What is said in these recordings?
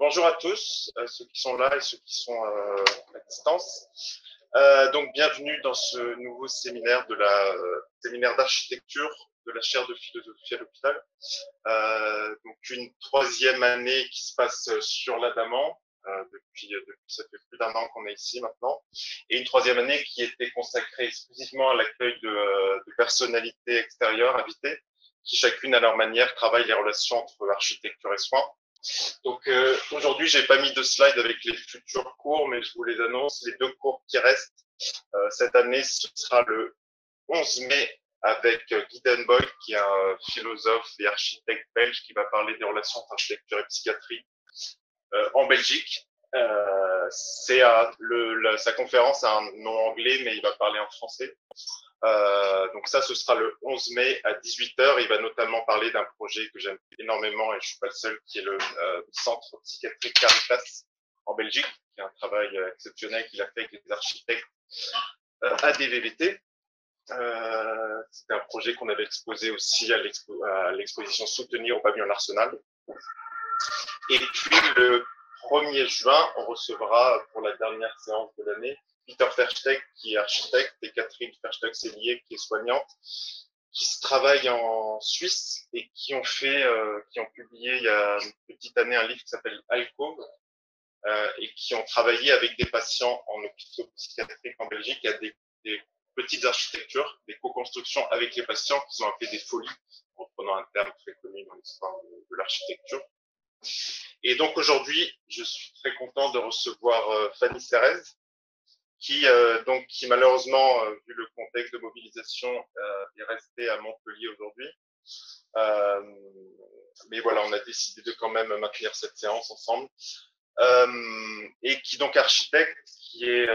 bonjour à tous, euh, ceux qui sont là et ceux qui sont euh, à distance. Euh, donc, bienvenue dans ce nouveau séminaire de la séminaire d'architecture de la chaire de philosophie à l'hôpital. donc, une troisième année qui se passe sur l'Adamant. depuis, ça fait plus d'un an qu'on est ici maintenant, et une troisième année qui était consacrée exclusivement à l'accueil de, de personnalités extérieures invitées, qui chacune à leur manière travaillent les relations entre architecture et soins. Donc euh, aujourd'hui, j'ai pas mis de slide avec les futurs cours, mais je vous les annonce. Les deux cours qui restent euh, cette année, ce sera le 11 mai avec euh, Guy Denboy, qui est un philosophe et architecte belge qui va parler des relations entre architecture et psychiatrie euh, en Belgique. C'est sa conférence a un nom anglais, mais il va parler en français. Euh, donc ça, ce sera le 11 mai à 18h. Il va notamment parler d'un projet que j'aime énormément et je suis pas le seul, qui est le euh, centre psychiatrique Caritas en Belgique, qui est un travail euh, exceptionnel qu'il a fait avec les architectes euh, ADVVT. Euh, C'était un projet qu'on avait exposé aussi à l'exposition Soutenir au pavillon Arsenal. Et puis le 1er juin, on recevra pour la dernière séance de l'année Peter Versteeg, qui est architecte, et Catherine Versteeg-Sellier, qui est soignante, qui travaillent en Suisse et qui ont fait, euh, qui ont publié il y a une petite année un livre qui s'appelle Alcove euh, et qui ont travaillé avec des patients en hôpital psychiatrique en Belgique à des, des petites architectures, des co-constructions avec les patients qui ont appelé des folies, en prenant un terme très connu dans l'histoire de, l'architecture. Et donc aujourd'hui, je suis très content de recevoir euh, Fanny Cérez, qui euh, donc qui malheureusement euh, vu le contexte de mobilisation euh, est resté à Montpellier aujourd'hui. Euh, mais voilà, on a décidé de quand même maintenir cette séance ensemble. et qui donc architecte, qui est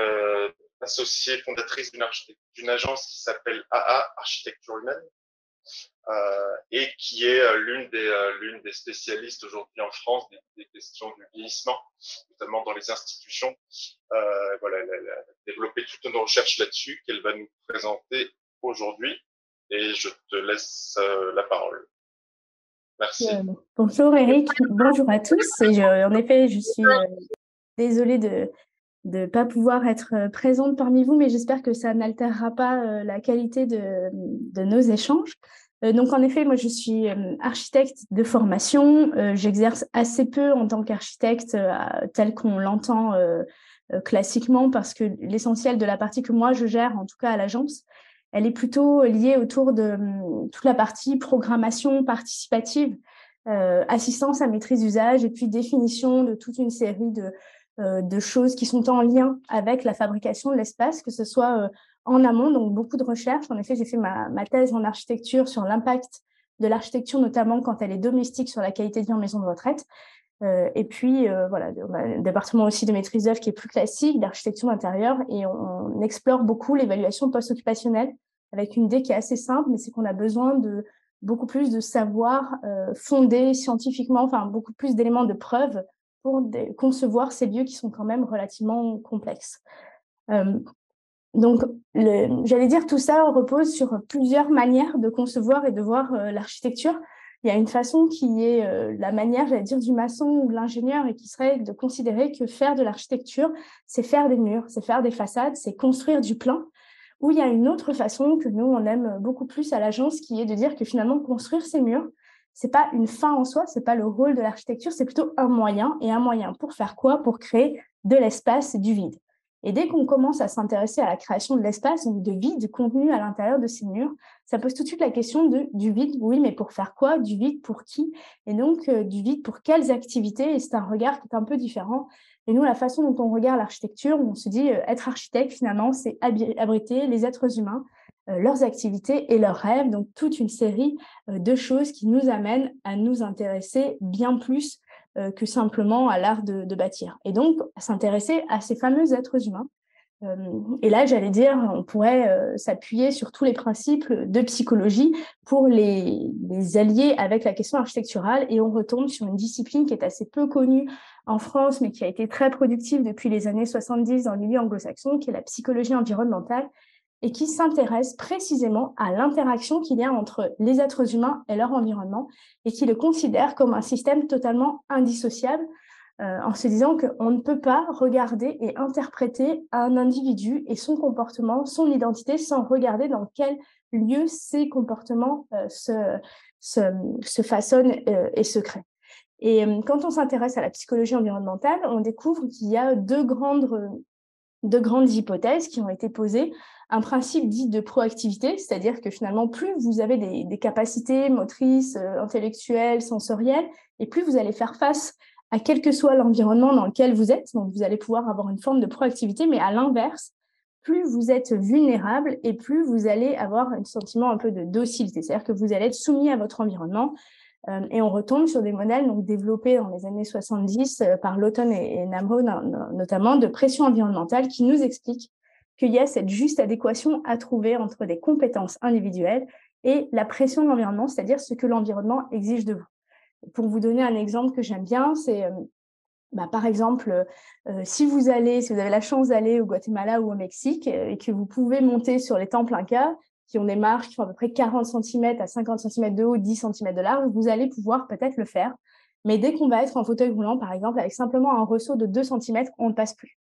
associée fondatrice d'une agence qui s'appelle AA Architecture Humaine, euh, et qui est euh, l'une des, euh, l'une des spécialistes aujourd'hui en France des, questions du vieillissement, notamment dans les institutions. Euh, voilà, elle, a développé toute une recherche là-dessus qu'elle va nous présenter aujourd'hui et je te laisse la parole. Merci. bonjour Eric, bonjour à tous. En effet, je suis désolée de ne pas pouvoir être présente parmi vous, mais j'espère que ça n'altérera pas la qualité de, de nos échanges. Euh, donc, en effet, moi, je suis euh, architecte de formation. Euh, j'exerce assez peu en tant qu'architecte tel qu'on l'entend classiquement parce que l'essentiel de la partie que moi, je gère, en tout cas à l'agence, elle est plutôt liée autour de toute la partie programmation participative, assistance à maîtrise d'usage et puis définition de toute une série de, de choses qui sont en lien avec la fabrication de l'espace, que ce soit en amont, donc beaucoup de recherches. En effet, j'ai fait ma, ma, thèse en architecture sur l'impact de l'architecture, notamment quand elle est domestique sur la qualité de vie en maison de retraite. Euh, et puis, euh, voilà, on a un département aussi de maîtrise d'œuvre qui est plus classique, d'architecture intérieure, et on, on explore beaucoup l'évaluation post-occupationnelle avec une idée qui est assez simple, mais c'est qu'on a besoin de beaucoup plus de savoir euh, fondé scientifiquement, enfin beaucoup plus d'éléments de preuve pour concevoir ces lieux qui sont quand même relativement complexes. Euh, donc, j'allais dire, tout ça repose sur plusieurs manières de concevoir et de voir euh, l'architecture. Il y a une façon qui est euh, la manière, j'allais dire, du maçon ou de l'ingénieur et qui serait de considérer que faire de l'architecture, c'est faire des murs, c'est faire des façades, c'est construire du plan. Ou il y a une autre façon que nous, on aime beaucoup plus à l'agence, qui est de dire que finalement, construire ces murs, c'est pas une fin en soi, c'est pas le rôle de l'architecture, c'est plutôt un moyen. Et un moyen pour faire quoi? Pour créer de l'espace, du vide. Et dès qu'on commence à s'intéresser à la création de l'espace, donc de vide contenu à l'intérieur de ces murs, ça pose tout de suite la question de, du vide. Oui, mais pour faire quoi? Du vide pour qui? Et donc, euh, du vide pour quelles activités? Et c'est un regard qui est un peu différent. Et nous, la façon dont on regarde l'architecture, on se dit, euh, être architecte, finalement, c'est abriter les êtres humains, leurs activités et leurs rêves. Donc, toute une série euh, de choses qui nous amènent à nous intéresser bien plus euh, que simplement à l'art de, de, bâtir. Et donc, s'intéresser à ces fameux êtres humains. Euh, et là, j'allais dire, on pourrait euh, s'appuyer sur tous les principes de psychologie pour les, les, allier avec la question architecturale. Et on retombe sur une discipline qui est assez peu connue en France, mais qui a été très productive depuis les années 70 dans le milieu anglo-saxon, qui est la psychologie environnementale et qui s'intéresse précisément à l'interaction qu'il y a entre les êtres humains et leur environnement et qui le considère comme un système totalement indissociable. en se disant qu'on ne peut pas regarder et interpréter un individu et son comportement, son identité, sans regarder dans quel lieu ces comportements se, se, façonnent et se créent. Et quand on s'intéresse à la psychologie environnementale, on découvre qu'il y a deux grandes, deux grandes hypothèses qui ont été posées. Un principe dit de proactivité, c'est-à-dire que finalement, plus vous avez des, capacités motrices, intellectuelles, sensorielles, et plus vous allez faire face à quel que soit l'environnement dans lequel vous êtes. Donc, vous allez pouvoir avoir une forme de proactivité, mais à l'inverse, plus vous êtes vulnérable et plus vous allez avoir un sentiment un peu de docilité, c'est-à-dire que vous allez être soumis à votre environnement. Euh, et on retombe sur des modèles donc, développés dans les années 70 euh, par Lawton et, et Namro notamment de pression environnementale qui nous expliquent qu'il y a cette juste adéquation à trouver entre des compétences individuelles et la pression de l'environnement, c'est-à-dire ce que l'environnement exige de vous. Pour vous donner un exemple que j'aime bien, c'est euh, bah, par exemple, euh, si vous allez, si vous avez la chance d'aller au Guatemala ou au Mexique euh, et que vous pouvez monter sur les temples Inca, qui ont des marches qui font à peu près 40 cm à 50 cm de haut, 10 cm de large, vous allez pouvoir peut-être le faire. Mais dès qu'on va être en fauteuil roulant, par exemple, avec simplement un ressaut de 2 cm, on ne passe plus.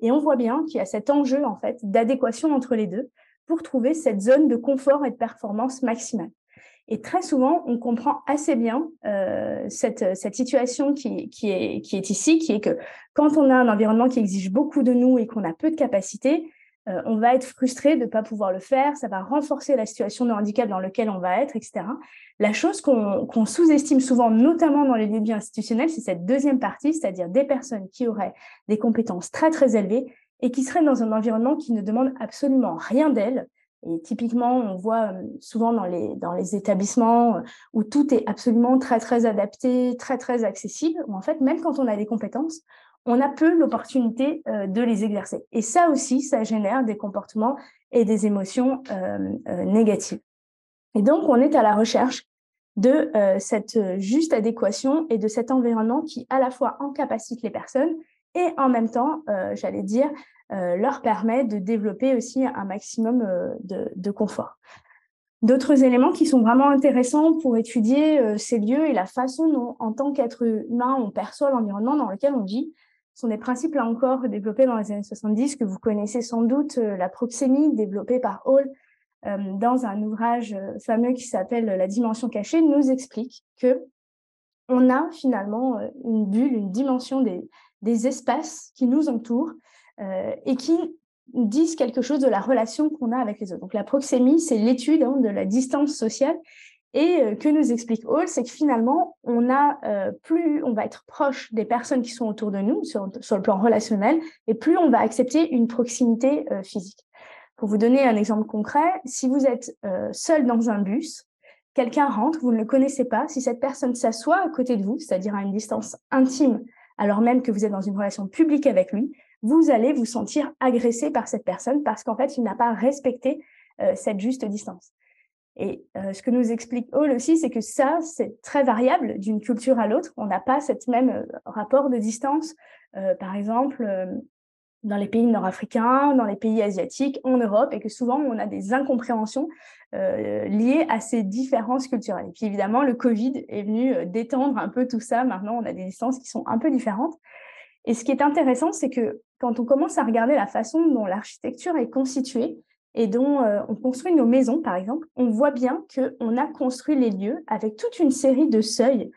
Et on voit bien qu'il y a cet enjeu, en fait, d'adéquation entre les deux pour trouver cette zone de confort et de performance maximale. Et très souvent, on comprend assez bien euh, cette, cette situation qui, qui, est, qui est ici, qui est que quand on a un environnement qui exige beaucoup de nous et qu'on a peu de capacités, euh, on va être frustré de ne pas pouvoir le faire, ça va renforcer la situation de handicap dans laquelle on va être, etc. La chose qu'on sous-estime souvent, notamment dans les lieux institutionnels, c'est cette deuxième partie, c'est-à-dire des personnes qui auraient des compétences très, très élevées et qui seraient dans un environnement qui ne demande absolument rien d'elles et typiquement, on voit euh, souvent dans les, dans les établissements euh, où tout est absolument très, très adapté, très, très accessible, où en fait, même quand on a des compétences, on a peu l'opportunité euh, de les exercer. Et ça aussi, ça génère des comportements et des émotions négatives. Et donc, on est à la recherche de cette juste adéquation et de cet environnement qui, à la fois, encapacite les personnes et en même temps, j'allais dire, euh, leur permet de développer aussi un maximum euh, de, confort. D'autres éléments qui sont vraiment intéressants pour étudier euh, ces lieux et la façon dont, en tant qu'être humain, on perçoit l'environnement dans lequel on vit, sont des principes, là encore, développés dans les années 70, que vous connaissez sans doute, la proxémie, développée par Hall dans un ouvrage fameux qui s'appelle La dimension cachée, nous explique que on a finalement une bulle, une dimension des, espaces qui nous entourent euh, et qui disent quelque chose de la relation qu'on a avec les autres. Donc la proxémie, c'est l'étude hein, de la distance sociale. Et euh, que nous explique Hall, c'est que finalement, on euh, plus, on va être proche des personnes qui sont autour de nous sur, le plan relationnel, et plus on va accepter une proximité physique. Pour vous donner un exemple concret, si vous êtes seul dans un bus, quelqu'un rentre, vous ne le connaissez pas, si cette personne s'assoit à côté de vous, c'est-à-dire à une distance intime, alors même que vous êtes dans une relation publique avec lui, vous allez vous sentir agressé par cette personne parce qu'en fait, il n'a pas respecté euh, cette juste distance. Et euh, ce que nous explique Hall aussi, c'est que ça, c'est très variable d'une culture à l'autre. On n'a pas cette même euh, rapport de distance. par exemple, dans les pays nord-africains, dans les pays asiatiques, en Europe, et que souvent on a des incompréhensions liées à ces différences culturelles. Et puis évidemment, le Covid est venu détendre un peu tout ça. Maintenant, on a des distances qui sont un peu différentes. Et ce qui est intéressant, c'est que quand on commence à regarder la façon dont l'architecture est constituée et dont euh, on construit nos maisons, par exemple, on voit bien qu'on a construit les lieux avec toute une série de seuils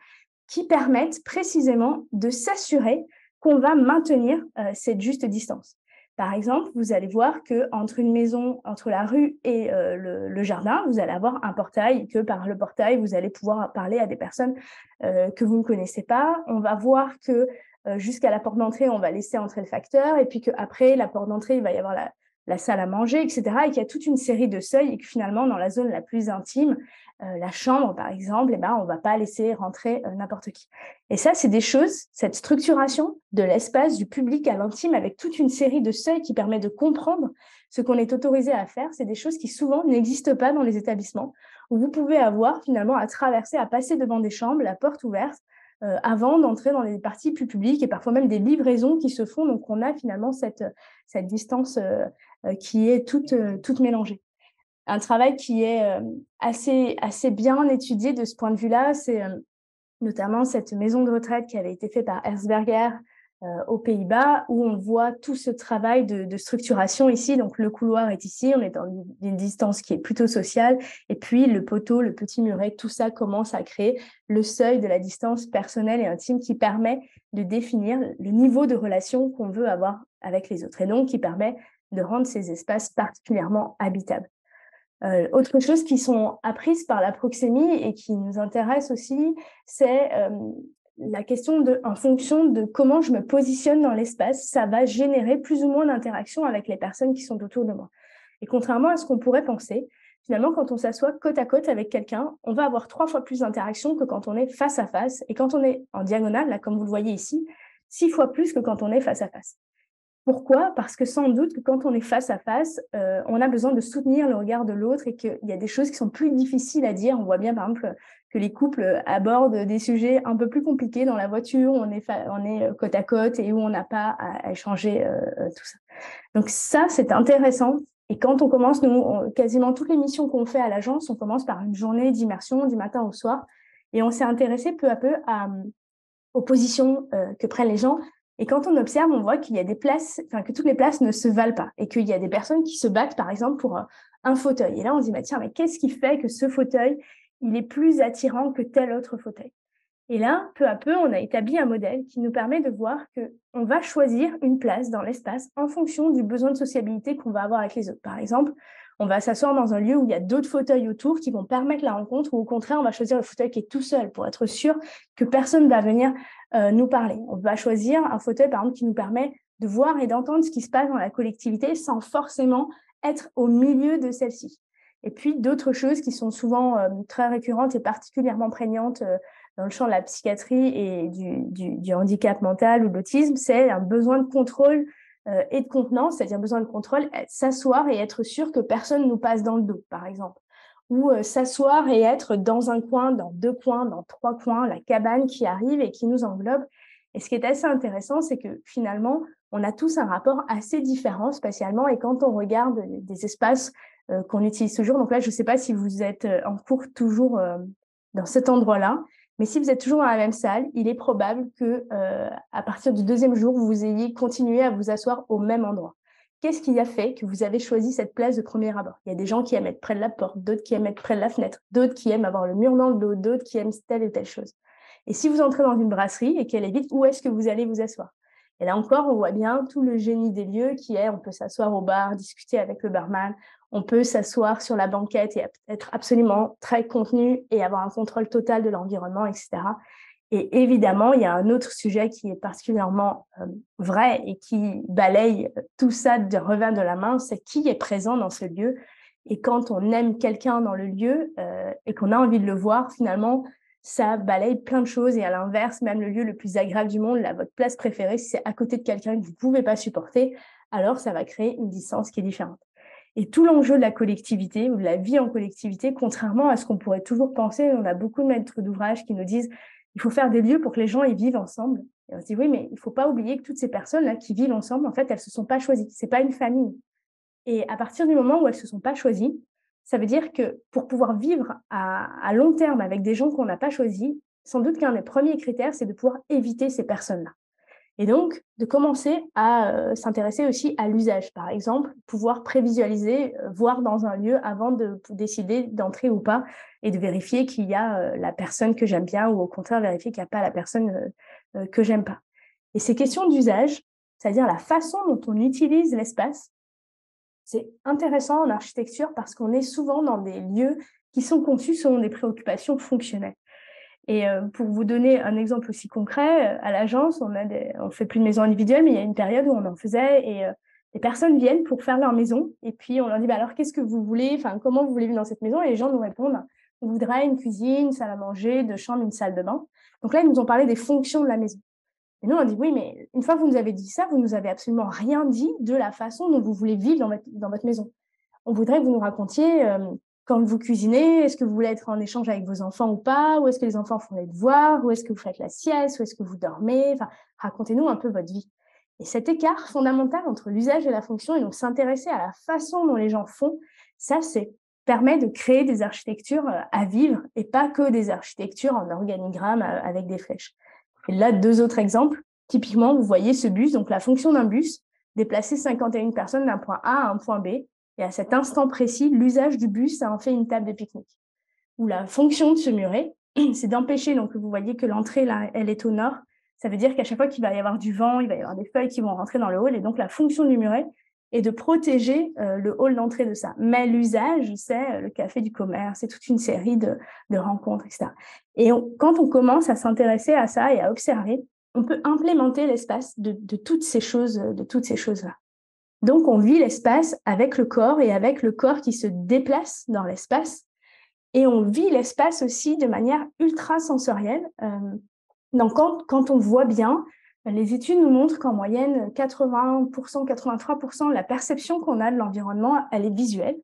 qui permettent précisément de s'assurer qu'on va maintenir euh, cette juste distance. Par exemple, vous allez voir que entre une maison, entre la rue et euh, le, jardin, vous allez avoir un portail, que par le portail, vous allez pouvoir parler à des personnes que vous ne connaissez pas. On va voir que jusqu'à la porte d'entrée, on va laisser entrer le facteur, et puis qu'après la porte d'entrée, il va y avoir la, salle à manger, etc. Et qu'il y a toute une série de seuils, et que finalement, dans la zone la plus intime, euh, la chambre, par exemple, eh ben, on ne va pas laisser rentrer euh, n'importe qui. Et ça, c'est des choses, cette structuration de l'espace du public à l'intime, avec toute une série de seuils qui permet de comprendre ce qu'on est autorisé à faire, c'est des choses qui souvent n'existent pas dans les établissements, où vous pouvez avoir finalement à traverser, à passer devant des chambres, la porte ouverte, euh, avant d'entrer dans les parties plus publiques et parfois même des livraisons qui se font. Donc, on a finalement cette, cette distance qui est toute, toute mélangée. Un travail qui est assez, assez bien étudié de ce point de vue-là, c'est notamment cette maison de retraite qui avait été faite par Herzberger euh, aux Pays-Bas, où on voit tout ce travail de, structuration ici. Donc le couloir est ici, on est dans une distance qui est plutôt sociale, et puis le poteau, le petit muret, tout ça commence à créer le seuil de la distance personnelle et intime qui permet de définir le niveau de relation qu'on veut avoir avec les autres, et donc qui permet de rendre ces espaces particulièrement habitables. Euh, autre chose qui sont apprises par la proxémie et qui nous intéresse aussi, c'est euh, la question de, en fonction de comment je me positionne dans l'espace, ça va générer plus ou moins d'interactions avec les personnes qui sont autour de moi. Et contrairement à ce qu'on pourrait penser, finalement, quand on s'assoit côte à côte avec quelqu'un, on va avoir trois fois plus d'interactions que quand on est face à face. Et quand on est en diagonale, comme vous le voyez ici, six fois plus que quand on est face à face. Pourquoi? Parce que sans doute que quand on est face à face, euh, on a besoin de soutenir le regard de l'autre et qu'il y a des choses qui sont plus difficiles à dire. On voit bien, par exemple, que les couples abordent des sujets un peu plus compliqués dans la voiture, on est, on est euh, côte à côte et où on n'a pas à, échanger euh, tout ça. Donc ça, c'est intéressant. Et quand on commence, nous, quasiment toutes les missions qu'on fait à l'agence, on commence par une journée d'immersion du matin au soir. Et on s'est intéressé peu à peu à, aux positions que prennent les gens et quand on observe, on voit qu'il y a des places, enfin que toutes les places ne se valent pas et qu'il y a des personnes qui se battent, par exemple, pour un, fauteuil. Et là, on se dit, bah, tiens, mais qu'est-ce qui fait que ce fauteuil, il est plus attirant que tel autre fauteuil? Et là, peu à peu, on a établi un modèle qui nous permet de voir que on va choisir une place dans l'espace en fonction du besoin de sociabilité qu'on va avoir avec les autres. Par exemple, on va s'asseoir dans un lieu où il y a d'autres fauteuils autour qui vont permettre la rencontre, ou au contraire, on va choisir le fauteuil qui est tout seul pour être sûr que personne ne va venir euh, nous parler. On va choisir un fauteuil, par exemple, qui nous permet de voir et d'entendre ce qui se passe dans la collectivité sans forcément être au milieu de celle-ci. Et puis d'autres choses qui sont souvent euh, très récurrentes et particulièrement prégnantes euh, dans le champ de la psychiatrie et du, du handicap mental ou de l'autisme, c'est un besoin de contrôle euh, et de contenance, c'est-à-dire besoin de contrôle, s'asseoir et être sûr que personne nous passe dans le dos, par exemple. Ou euh, s'asseoir et être dans un coin, dans deux coins, dans trois coins, la cabane qui arrive et qui nous englobe. Et ce qui est assez intéressant, c'est que finalement, on a tous un rapport assez différent spatialement. Et quand on regarde des espaces euh, qu'on utilise toujours, donc là, je ne sais pas si vous êtes en cours toujours dans cet endroit-là, mais si vous êtes toujours dans la même salle, il est probable que euh, à partir du deuxième jour, vous ayez continué à vous asseoir au même endroit. Qu'est-ce qui a fait que vous avez choisi cette place de premier abord? Il y a des gens qui aiment être près de la porte, d'autres qui aiment être près de la fenêtre, d'autres qui aiment avoir le mur dans le dos, d'autres qui aiment telle et telle chose. Et si vous entrez dans une brasserie et qu'elle est vide, où est-ce que vous allez vous asseoir? Et là encore, on voit bien tout le génie des lieux qui est, on peut s'asseoir au bar, discuter avec le barman, on peut s'asseoir sur la banquette et être absolument très contenu et avoir un contrôle total de l'environnement, etc. Et évidemment, il y a un autre sujet qui est particulièrement euh, vrai et qui balaye tout ça de revers de la main, c'est qui est présent dans ce lieu. Et quand on aime quelqu'un dans le lieu euh, et qu'on a envie de le voir, finalement, ça balaye plein de choses. Et à l'inverse, même le lieu le plus agréable du monde, là, votre place préférée, si c'est à côté de quelqu'un que vous ne pouvez pas supporter, alors ça va créer une distance qui est différente. Et tout l'enjeu de la collectivité ou de la vie en collectivité, contrairement à ce qu'on pourrait toujours penser, on a beaucoup de maîtres d'ouvrage qui nous disent il faut faire des lieux pour que les gens y vivent ensemble. Et on se dit oui, mais il ne faut pas oublier que toutes ces personnes-là qui vivent ensemble, en fait, elles ne se sont pas choisies. Ce n'est pas une famille. Et à partir du moment où elles ne se sont pas choisies, ça veut dire que pour pouvoir vivre à, à long terme avec des gens qu'on n'a pas choisis, sans doute qu'un des premiers critères, c'est de pouvoir éviter ces personnes-là. Et donc, de commencer à euh, s'intéresser aussi à l'usage. Par exemple, pouvoir prévisualiser, euh, voir dans un lieu avant de décider d'entrer ou pas et de vérifier qu'il y a euh, la personne que j'aime bien ou au contraire vérifier qu'il n'y a pas la personne que j'aime pas. Et ces questions d'usage, c'est-à-dire la façon dont on utilise l'espace, c'est intéressant en architecture parce qu'on est souvent dans des lieux qui sont conçus selon des préoccupations fonctionnelles. Et euh, pour vous donner un exemple aussi concret, euh, à l'agence, on a fait plus de maisons individuelles, mais il y a une période où on en faisait et euh, les personnes viennent pour faire leur maison et puis on leur dit bah alors qu'est-ce que vous voulez, enfin comment vous voulez vivre dans cette maison? Et les gens nous répondent on voudrait une cuisine, une salle à manger, deux chambres, une salle de bain. Donc là ils nous ont parlé des fonctions de la maison. Et nous on dit oui mais une fois que vous nous avez dit ça, vous nous avez absolument rien dit de la façon dont vous voulez vivre dans votre maison. On voudrait que vous nous racontiez quand vous cuisinez, est-ce que vous voulez être en échange avec vos enfants ou pas? Ou est-ce que les enfants font les devoirs? Ou est-ce que vous faites la sieste? Ou est-ce que vous dormez? Enfin, Racontez-nous un peu votre vie. Et cet écart fondamental entre l'usage et la fonction, et donc s'intéresser à la façon dont les gens font, ça, c'est permet de créer des architectures à vivre et pas que des architectures en organigramme avec des flèches. Et là, deux autres exemples. Typiquement, vous voyez ce bus, donc la fonction d'un bus, déplacer 51 personnes d'un point A à un point B. Et à cet instant précis, l'usage du bus, ça en fait une table de pique-nique. Ou la fonction de ce muret, c'est d'empêcher, donc vous voyez que l'entrée, là, elle est au nord. Ça veut dire qu'à chaque fois qu'il va y avoir du vent, il va y avoir des feuilles qui vont rentrer dans le hall. Et donc, la fonction du muret est de protéger euh, le hall d'entrée de ça. Mais l'usage, c'est euh, le café du commerce, c'est toute une série de, rencontres, etc. Et quand on commence à s'intéresser à ça et à observer, on peut implémenter l'espace de, de, toutes ces choses, de toutes ces choses-là. Donc, on vit l'espace avec le corps et avec le corps qui se déplace dans l'espace et on vit l'espace aussi de manière ultra sensorielle. Euh, donc, quand, on voit bien, les études nous montrent qu'en moyenne, 80%, 83%, la perception qu'on a de l'environnement, elle est visuelle.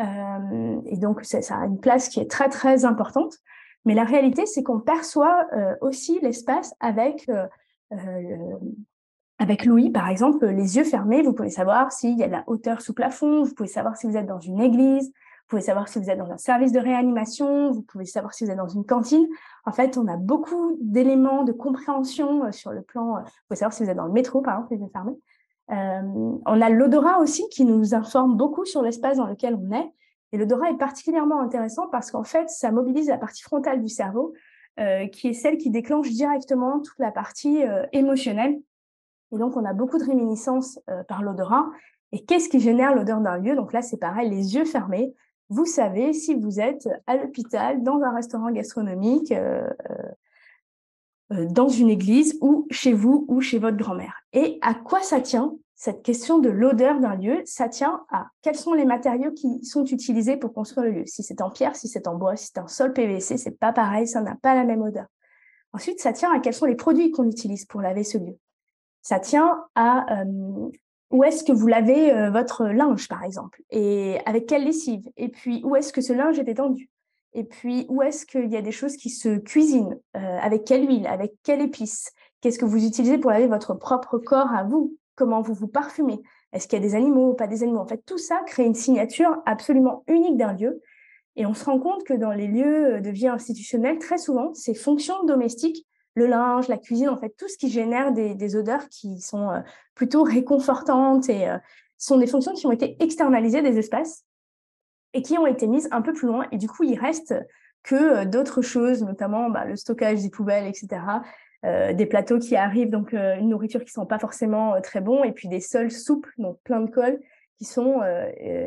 Euh, et donc, ça a une place qui est très, très importante. Mais la réalité, c'est qu'on perçoit euh, aussi l'espace avec, avec l'ouïe, par exemple, les yeux fermés. Vous pouvez savoir s'il y a de la hauteur sous plafond, vous pouvez savoir si vous êtes dans une église, vous pouvez savoir si vous êtes dans un service de réanimation, vous pouvez savoir si vous êtes dans une cantine. En fait, on a beaucoup d'éléments de compréhension euh, sur le plan. Euh, vous pouvez savoir si vous êtes dans le métro, par exemple, les yeux fermés. Euh, on a l'odorat aussi qui nous informe beaucoup sur l'espace dans lequel on est. Et l'odorat est particulièrement intéressant parce qu'en fait, ça mobilise la partie frontale du cerveau, qui est celle qui déclenche directement toute la partie émotionnelle. Et donc, on a beaucoup de réminiscences par l'odorat. Et qu'est-ce qui génère l'odeur d'un lieu? Donc là, c'est pareil, les yeux fermés vous savez si vous êtes à l'hôpital, dans un restaurant gastronomique, euh, euh, dans une église ou chez vous ou chez votre grand-mère. Et à quoi ça tient cette question de l'odeur d'un lieu? Ça tient à quels sont les matériaux qui sont utilisés pour construire le lieu. Si c'est en pierre, si c'est en bois, si c'est en sol PVC, c'est pas pareil, ça n'a pas la même odeur. Ensuite, ça tient à quels sont les produits qu'on utilise pour laver ce lieu. Ça tient à euh, où est-ce que vous lavez euh, votre linge, par exemple, et avec quelle lessive, et puis où est-ce que ce linge est étendu, et puis où est-ce qu'il y a des choses qui se cuisinent, euh, avec quelle huile, avec quelle épice, qu'est-ce que vous utilisez pour laver votre propre corps à vous, comment vous vous parfumez, est-ce qu'il y a des animaux ou pas des animaux? En fait, tout ça crée une signature absolument unique d'un lieu, et on se rend compte que dans les lieux de vie institutionnelle, très souvent, ces fonctions domestiques le linge, la cuisine, en fait, tout ce qui génère des, odeurs qui sont euh, plutôt réconfortantes et euh, sont des fonctions qui ont été externalisées des espaces et qui ont été mises un peu plus loin. Et du coup, il reste que euh, d'autres choses, notamment bah, le stockage des poubelles, etc. des plateaux qui arrivent, donc une nourriture qui ne sont pas forcément très bons, et puis des sols souples, donc plein de colle, qui sont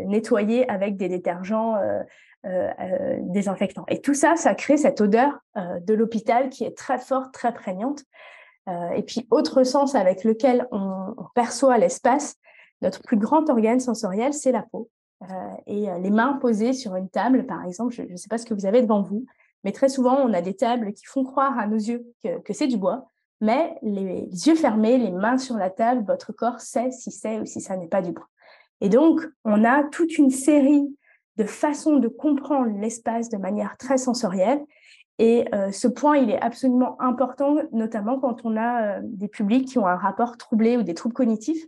nettoyés avec des détergents euh, euh, désinfectants. Et tout ça, ça crée cette odeur euh, de l'hôpital qui est très forte, très prégnante. et puis, autre sens avec lequel on, perçoit l'espace, notre plus grand organe sensoriel, c'est la peau. et les mains posées sur une table, par exemple, je ne sais pas ce que vous avez devant vous, mais très souvent, on a des tables qui font croire à nos yeux que, c'est du bois, mais les, yeux fermés, les mains sur la table, votre corps sait si c'est ou si ça n'est pas du bois. Et donc, on a toute une série de façon de comprendre l'espace de manière très sensorielle. Et euh, ce point, il est absolument important, notamment quand on a euh, des publics qui ont un rapport troublé ou des troubles cognitifs,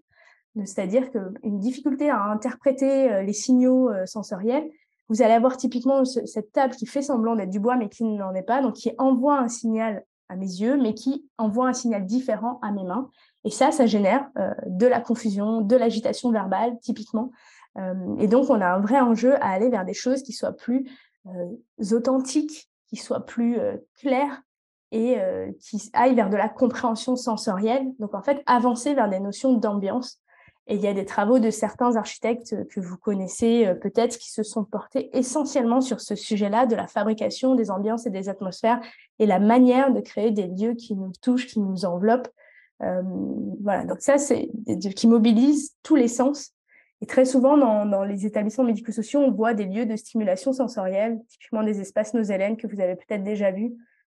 c'est-à-dire qu'une difficulté à interpréter euh, les signaux sensoriels. Vous allez avoir typiquement cette table qui fait semblant d'être du bois, mais qui n'en est pas, donc qui envoie un signal à mes yeux, mais qui envoie un signal différent à mes mains. Et ça, ça génère de la confusion, de l'agitation verbale, typiquement. Euh, et donc, on a un vrai enjeu à aller vers des choses qui soient plus euh, authentiques, qui soient plus euh, claires et qui aillent vers de la compréhension sensorielle. Donc, en fait, avancer vers des notions d'ambiance. Et il y a des travaux de certains architectes que vous connaissez peut-être qui se sont portés essentiellement sur ce sujet-là, de la fabrication des ambiances et des atmosphères et la manière de créer des lieux qui nous touchent, qui nous enveloppent. voilà, donc ça, c'est qui mobilise tous les sens et très souvent, dans, les établissements médico-sociaux, on voit des lieux de stimulation sensorielle, typiquement des espaces nosélènes que vous avez peut-être déjà vus,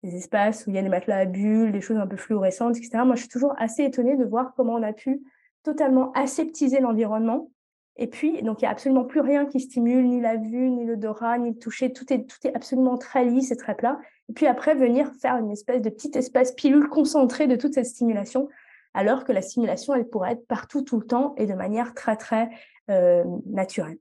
des espaces où il y a des matelas à bulles, des choses un peu fluorescentes, etc. Moi, je suis toujours assez étonnée de voir comment on a pu totalement aseptiser l'environnement. Et puis, donc, il n'y a absolument plus rien qui stimule, ni la vue, ni l'odorat, ni le toucher. Tout est, tout est absolument très lisse et très plat. Et puis après, venir faire une espèce de petit espace pilule concentré de toute cette stimulation alors que la stimulation, elle pourrait être partout, tout le temps et de manière très, très euh, naturelle.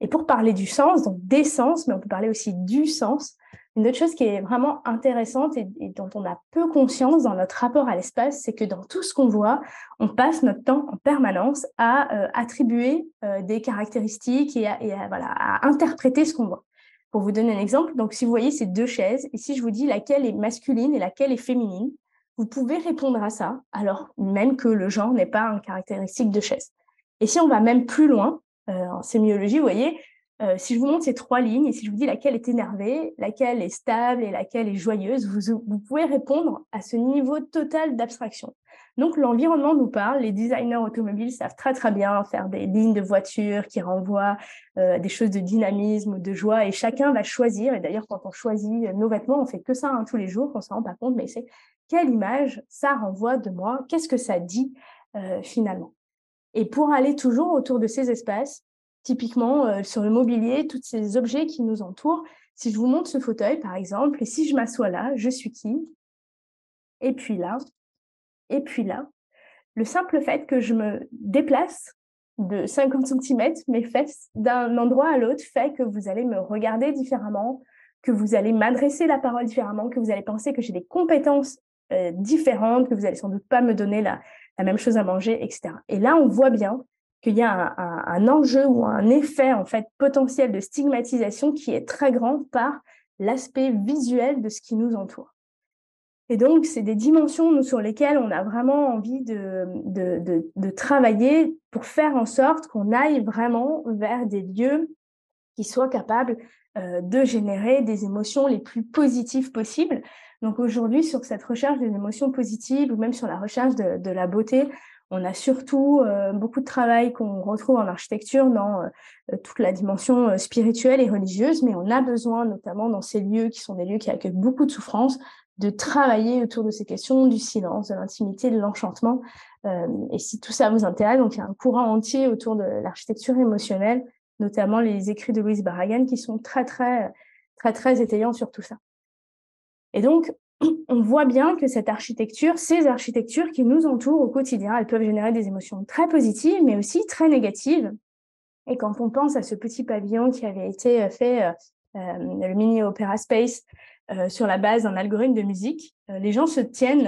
Et pour parler du sens, donc des sens, mais on peut parler aussi du sens, une autre chose qui est vraiment intéressante et, dont on a peu conscience dans notre rapport à l'espace, c'est que dans tout ce qu'on voit, on passe notre temps en permanence à euh, attribuer euh, des caractéristiques et, à, voilà, à interpréter ce qu'on voit. Pour vous donner un exemple, donc si vous voyez ces deux chaises, et si je vous dis laquelle est masculine et laquelle est féminine, vous pouvez répondre à ça, alors même que le genre n'est pas une caractéristique de chaise. Et si on va même plus loin, euh, en sémiologie, vous voyez, euh, si je vous montre ces trois lignes et si je vous dis laquelle est énervée, laquelle est stable et laquelle est joyeuse, vous, pouvez répondre à ce niveau total d'abstraction. Donc l'environnement nous parle, les designers automobiles savent très très bien faire des lignes de voiture qui renvoient euh, des choses de dynamisme, de joie, et chacun va choisir, et d'ailleurs quand on choisit nos vêtements, on fait que ça hein, tous les jours, on s'en rend pas compte, mais c'est quelle image ça renvoie de moi, qu'est-ce que ça dit finalement? Et pour aller toujours autour de ces espaces, Typiquement, euh, sur le mobilier, tous ces objets qui nous entourent. Si je vous montre ce fauteuil, par exemple, et si je m'assois là, je suis qui? Et puis là, et puis là. Le simple fait que je me déplace de 50 cm, mes fesses, d'un endroit à l'autre, fait que vous allez me regarder différemment, que vous allez m'adresser la parole différemment, que vous allez penser que j'ai des compétences euh, différentes, que vous allez sans doute pas me donner la, la même chose à manger, etc. Et là, on voit bien qu'il y a un, enjeu ou un effet en fait potentiel de stigmatisation qui est très grand par l'aspect visuel de ce qui nous entoure. Et donc, c'est des dimensions sur lesquelles on a vraiment envie de, de, travailler pour faire en sorte qu'on aille vraiment vers des lieux qui soient capables euh, de générer des émotions les plus positives possibles. Donc aujourd'hui, sur cette recherche des émotions positives ou même sur la recherche de la beauté, on a surtout euh, beaucoup de travail qu'on retrouve en architecture dans euh, toute la dimension euh, spirituelle et religieuse, mais on a besoin, notamment dans ces lieux qui sont des lieux qui accueillent beaucoup de souffrance, de travailler autour de ces questions du silence, de l'intimité, de l'enchantement. et si tout ça vous intéresse, donc il y a un courant entier autour de l'architecture émotionnelle, notamment les écrits de Louise Barragan qui sont très, très, très, très étayants sur tout ça. Et donc, on voit bien que cette architecture, ces architectures qui nous entourent au quotidien, elles peuvent générer des émotions très positives, mais aussi très négatives. Et quand on pense à ce petit pavillon qui avait été euh, fait, euh, euh, le mini Opera Space, sur la base d'un algorithme de musique, les gens se tiennent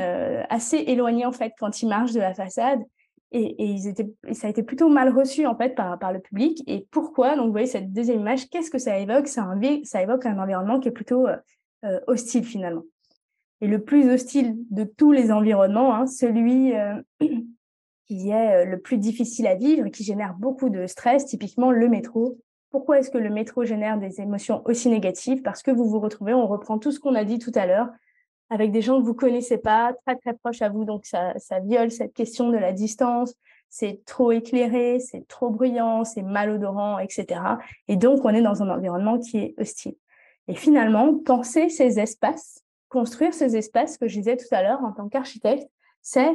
assez éloignés en fait quand ils marchent de la façade. Et, ça a été plutôt mal reçu en fait par, le public. Et pourquoi? Donc vous voyez cette deuxième image, qu'est-ce que ça évoque? Ça évoque un environnement qui est plutôt hostile finalement et le plus hostile de tous les environnements, hein, celui euh, qui est euh, le plus difficile à vivre, qui génère beaucoup de stress, typiquement le métro. Pourquoi est-ce que le métro génère des émotions aussi négatives? Parce que vous vous retrouvez, on reprend tout ce qu'on a dit tout à l'heure, avec des gens que vous connaissez pas, très très proches à vous, donc ça, ça viole cette question de la distance, c'est trop éclairé, c'est trop bruyant, c'est malodorant, etc. Et donc on est dans un environnement qui est hostile. Et finalement, penser ces espaces construire ces espaces que je disais tout à l'heure en tant qu'architecte, c'est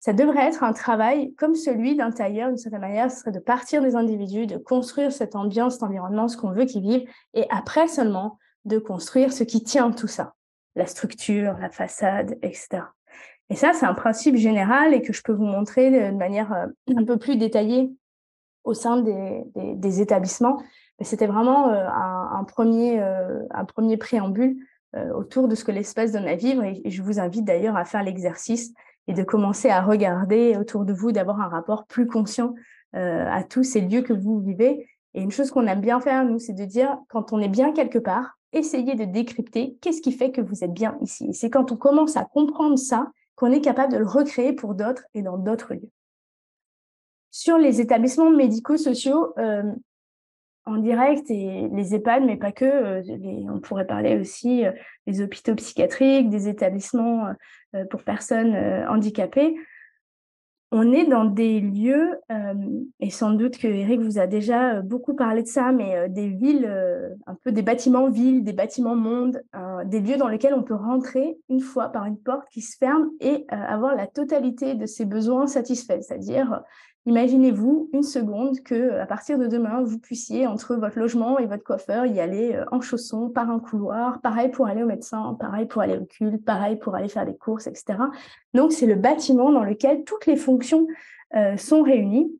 ça devrait être un travail comme celui d'un tailleur, d'une certaine manière, ce serait de partir des individus, de construire cette ambiance, cet environnement, ce qu'on veut qu'ils vivent, et après seulement de construire ce qui tient tout ça, la structure, la façade, etc. Et ça, c'est un principe général et que je peux vous montrer de manière euh, un peu plus détaillée au sein des, des, établissements. C'était vraiment euh, un, premier, euh, un premier préambule euh, autour de ce que l'espace donne à vivre. Et, je vous invite d'ailleurs à faire l'exercice et de commencer à regarder autour de vous, d'avoir un rapport plus conscient à tous ces lieux que vous vivez. Et une chose qu'on aime bien faire, nous, c'est de dire, quand on est bien quelque part, essayez de décrypter qu'est-ce qui fait que vous êtes bien ici. Et c'est quand on commence à comprendre ça qu'on est capable de le recréer pour d'autres et dans d'autres lieux. Sur les établissements médico-sociaux, euh, en direct et les EHPAD, mais pas que. Euh, on pourrait parler aussi euh, des hôpitaux psychiatriques, des établissements euh, pour personnes handicapées. On est dans des lieux, et sans doute que Eric vous a déjà beaucoup parlé de ça, mais des villes, un peu des bâtiments villes, des bâtiments mondes, des lieux dans lesquels on peut rentrer une fois par une porte qui se ferme et avoir la totalité de ses besoins satisfaits, c'est-à-dire Imaginez-vous une seconde que à partir de demain, vous puissiez, entre votre logement et votre coiffeur, y aller euh, en chaussons, par un couloir, pareil pour aller au médecin, pareil pour aller au culte, pareil pour aller faire des courses, etc. Donc, c'est le bâtiment dans lequel toutes les fonctions euh, sont réunies.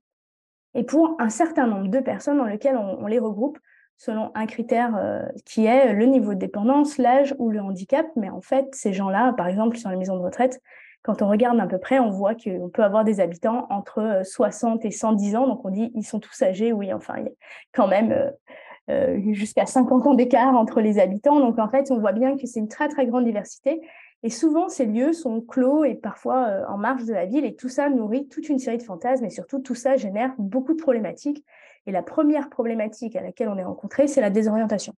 et pour un certain nombre de personnes dans lesquelles on, les regroupe selon un critère euh, qui est le niveau de dépendance, l'âge ou le handicap. Mais en fait, ces gens-là, par exemple, sur les maisons de retraite, quand on regarde à peu près, on voit qu'on peut avoir des habitants entre 60 et 110 ans. Donc on dit ils sont tous âgés, oui, enfin, il y a quand même euh, jusqu'à 50 ans d'écart entre les habitants. Donc en fait, on voit bien que c'est une très très grande diversité. Et souvent, ces lieux sont clos et parfois euh, en marge de la ville. Et tout ça nourrit toute une série de fantasmes. Et surtout, tout ça génère beaucoup de problématiques. Et la première problématique à laquelle on est rencontré, c'est la désorientation.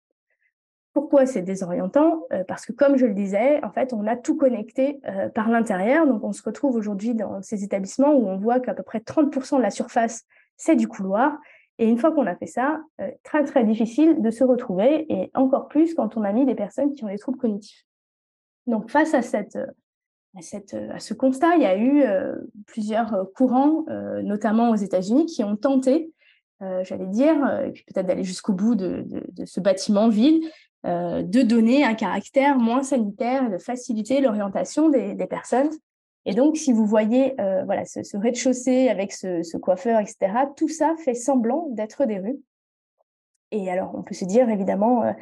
Pourquoi c'est désorientant? Euh, Parce que, comme je le disais, en fait, on a tout connecté par l'intérieur. Donc, on se retrouve aujourd'hui dans ces établissements où on voit qu'à peu près 30% de la surface, c'est du couloir. Et une fois qu'on a fait ça, euh, très très difficile de se retrouver, et encore plus quand on a mis des personnes qui ont des troubles cognitifs. Donc face à, cette, euh, euh, ce constat, il y a eu plusieurs courants, notamment aux États-Unis, qui ont tenté, j'allais dire, et peut-être d'aller jusqu'au bout de, ce bâtiment ville, de donner un caractère moins sanitaire de faciliter l'orientation des, personnes et donc, si vous voyez euh, voilà, ce, rez-de-chaussée avec ce, coiffeur, etc., tout ça fait semblant d'être des rues. Et alors, on peut se dire, évidemment, euh,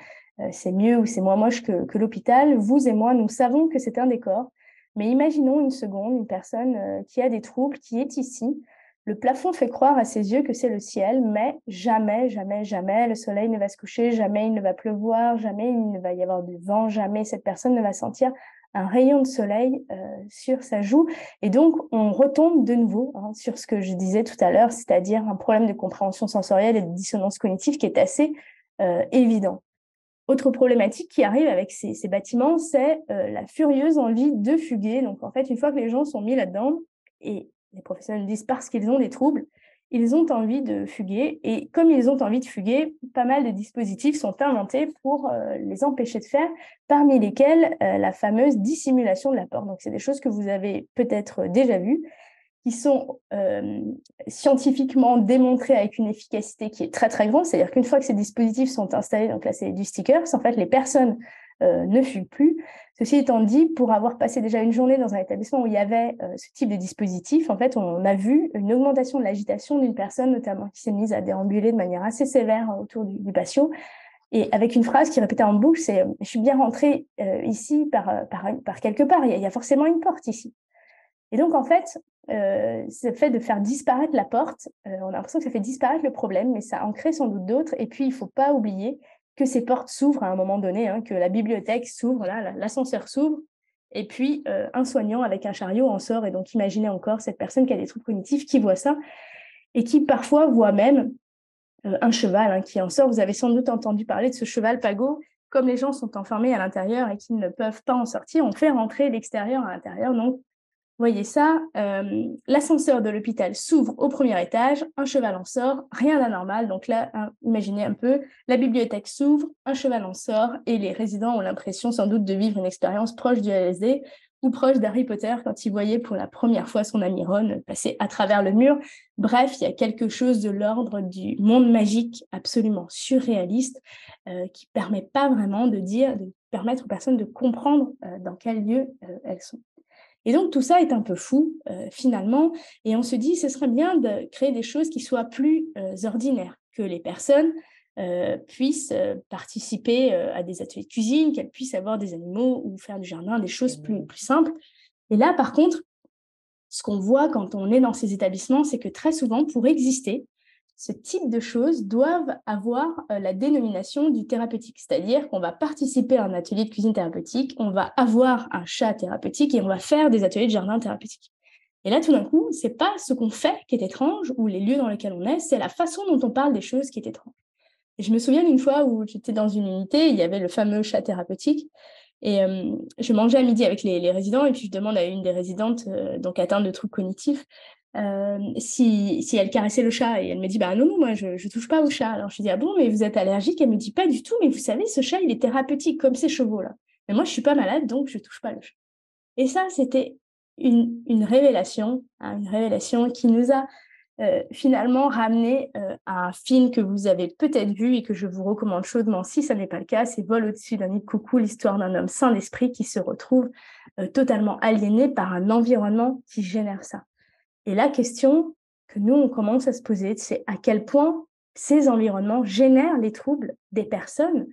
euh, c'est mieux ou c'est moins moche que, que l'hôpital. Vous et moi, nous savons que c'est un décor. Mais imaginons une seconde une personne qui a des troubles, qui est ici. Le plafond fait croire à ses yeux que c'est le ciel, mais jamais, jamais, jamais le soleil ne va se coucher, jamais il ne va pleuvoir, jamais il ne va y avoir du vent, jamais cette personne ne va sentir un rayon de soleil euh, sur sa joue. Et donc, on retombe de nouveau hein, sur ce que je disais tout à l'heure, c'est-à-dire un problème de compréhension sensorielle et de dissonance cognitive qui est assez euh, évident. Autre problématique qui arrive avec ces, bâtiments, c'est euh, la furieuse envie de fuguer. Donc, en fait, une fois que les gens sont mis là-dedans, et les professionnels disent parce qu'ils ont des troubles, ils ont envie de fuguer. Et comme ils ont envie de fuguer, pas mal de dispositifs sont inventés pour euh, les empêcher de faire, parmi lesquels euh, la fameuse dissimulation de la porte. Donc, c'est des choses que vous avez peut-être déjà vues, qui sont euh, scientifiquement démontrées avec une efficacité qui est très, très grande. C'est-à-dire qu'une fois que ces dispositifs sont installés, donc là, c'est du sticker, en fait, les personnes euh, ne fut plus. Ceci étant dit, pour avoir passé déjà une journée dans un établissement où il y avait euh, ce type de dispositif, en fait, on a vu une augmentation de l'agitation d'une personne, notamment qui s'est mise à déambuler de manière assez sévère autour du, patio. Et avec une phrase qui répétait en boucle, c'est « je suis bien rentrée euh, ici par, quelque part, il y, a, forcément une porte ici ». Et donc, en fait, euh, ce fait de faire disparaître la porte, on a l'impression que ça fait disparaître le problème, mais ça en crée sans doute d'autres. Et puis, il ne faut pas oublier que ces portes s'ouvrent à un moment donné, hein, que la bibliothèque s'ouvre, là, l'ascenseur s'ouvre, et puis euh, un soignant avec un chariot en sort. Et donc, imaginez encore cette personne qui a des troubles cognitifs qui voit ça et qui parfois voit même euh, un cheval hein, qui en sort. Vous avez sans doute entendu parler de ce cheval pago. Comme les gens sont enfermés à l'intérieur et qu'ils ne peuvent pas en sortir, on fait rentrer l'extérieur à l'intérieur. Donc, voyez ça, euh, l'ascenseur de l'hôpital s'ouvre au premier étage, un cheval en sort, rien d'anormal. Donc là, hein, imaginez un peu, la bibliothèque s'ouvre, un cheval en sort, et les résidents ont l'impression sans doute de vivre une expérience proche du LSD ou proche d'Harry Potter quand il voyait pour la première fois son ami Ron passer à travers le mur. Bref, il y a quelque chose de l'ordre du monde magique absolument surréaliste euh, qui permet pas vraiment de dire, de permettre aux personnes de comprendre euh, dans quel lieu elles sont. Et donc, tout ça est un peu fou, euh, finalement, et on se dit, ce serait bien de créer des choses qui soient plus euh, ordinaires, que les personnes euh, puissent participer à des ateliers de cuisine, qu'elles puissent avoir des animaux ou faire du jardin, des choses plus, plus simples. Et là, par contre, ce qu'on voit quand on est dans ces établissements, c'est que très souvent, pour exister, ce type de choses doivent avoir euh, la dénomination du thérapeutique, c'est-à-dire qu'on va participer à un atelier de cuisine thérapeutique, on va avoir un chat thérapeutique et on va faire des ateliers de jardin thérapeutique. Et là, tout d'un coup, c'est pas ce qu'on fait qui est étrange ou les lieux dans lesquels on est, c'est la façon dont on parle des choses qui est étrange. Et je me souviens d'une fois où j'étais dans une unité, il y avait le fameux chat thérapeutique, et euh, je mangeais à midi avec les, résidents, et puis je demande à une des résidentes, euh, donc atteinte de troubles cognitifs, euh, si, elle caressait le chat et elle me dit bah non non moi je, ne touche pas au chat. Alors je dis ah bon mais vous êtes allergique? Elle me dit pas du tout mais vous savez ce chat il est thérapeutique comme ces chevaux là mais moi je suis pas malade donc je touche pas le chat. Et ça c'était une, révélation hein, une révélation qui nous a euh, finalement ramené euh, à un film que vous avez peut-être vu et que je vous recommande chaudement si ça n'est pas le cas. C'est Vol au-dessus d'un nid coucou l'histoire d'un homme sans esprit qui se retrouve totalement aliéné par un environnement qui génère ça et la question, que nous, on commence à se poser, c'est à quel point ces environnements génèrent les troubles des personnes.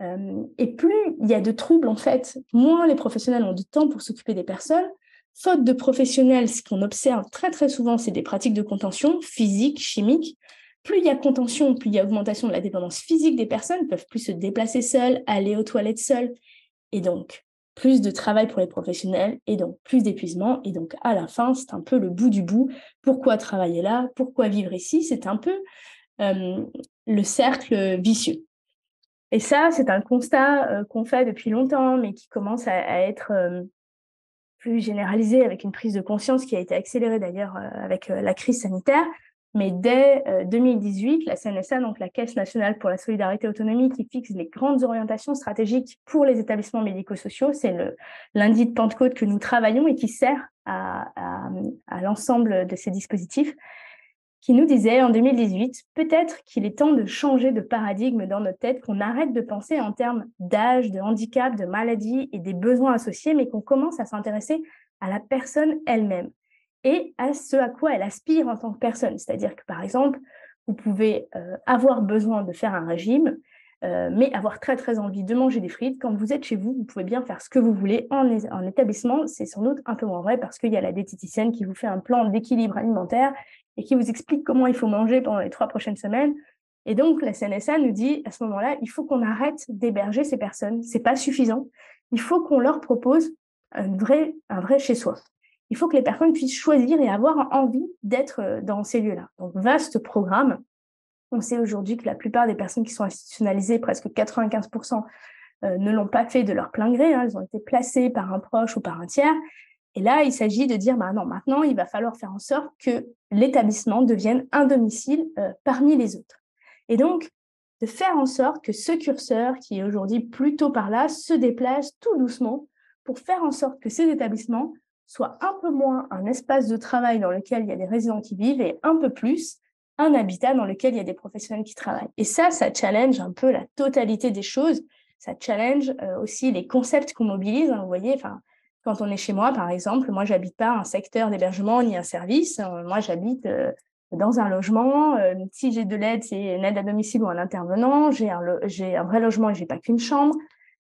Euh, et plus il y a de troubles, en fait, moins les professionnels ont de temps pour s'occuper des personnes. Faute de professionnels, ce qu'on observe très souvent, c'est des pratiques de contention physique, chimique. Plus il y a contention, plus il y a augmentation de la dépendance physique des personnes, ne peuvent plus se déplacer seules, aller aux toilettes seules. Et donc, plus de travail pour les professionnels et donc plus d'épuisement. Et donc, à la fin, c'est un peu le bout du bout. Pourquoi travailler là? Pourquoi vivre ici? C'est un peu euh, le cercle vicieux. Et ça, c'est un constat euh, qu'on fait depuis longtemps, mais qui commence à, être euh, plus généralisé avec une prise de conscience qui a été accélérée d'ailleurs avec la crise sanitaire. Mais dès 2018, euh, la CNSA, donc la Caisse nationale pour la solidarité autonomie, qui fixe les grandes orientations stratégiques pour les établissements médico-sociaux, c'est le lundi de Pentecôte que nous travaillons et qui sert à, à, l'ensemble de ces dispositifs, qui nous disait en 2018, peut-être qu'il est temps de changer de paradigme dans notre tête, qu'on arrête de penser en termes d'âge, de handicap, de maladie et des besoins associés, mais qu'on commence à s'intéresser à la personne elle-même et à ce à quoi elle aspire en tant que personne. C'est-à-dire que, par exemple, vous pouvez euh, avoir besoin de faire un régime, euh, mais avoir très très envie de manger des frites. Quand vous êtes chez vous, vous pouvez bien faire ce que vous voulez. En, en établissement, c'est sans doute un peu moins vrai parce qu'il y a la diététicienne qui vous fait un plan d'équilibre alimentaire et qui vous explique comment il faut manger pendant les trois prochaines semaines. Et donc, la CNSA nous dit à ce moment-là, il faut qu'on arrête d'héberger ces personnes. C'est pas suffisant. Il faut qu'on leur propose un vrai, un vrai chez soi il faut que les personnes puissent choisir et avoir envie d'être euh, dans ces lieux-là. Donc, vaste programme. On sait aujourd'hui que la plupart des personnes qui sont institutionnalisées, presque 95%, euh, ne l'ont pas fait de leur plein gré. Hein. elles ont été placées par un proche ou par un tiers. Et là, il s'agit de dire, bah non, maintenant, il va falloir faire en sorte que l'établissement devienne un domicile euh, parmi les autres. Et donc, de faire en sorte que ce curseur, qui est aujourd'hui plutôt par là, se déplace tout doucement pour faire en sorte que ces établissements soit un peu moins un espace de travail dans lequel il y a des résidents qui vivent et un peu plus un habitat dans lequel il y a des professionnels qui travaillent. Et ça, ça challenge un peu la totalité des choses. Ça challenge euh, aussi les concepts qu'on mobilise. Hein, vous voyez, quand on est chez moi, par exemple, moi, j'habite pas un secteur d'hébergement ni un service. Euh, moi, j'habite euh, dans un logement. si j'ai de l'aide, c'est une aide à domicile ou un intervenant. J'ai un, un, vrai logement et j'ai pas qu'une chambre.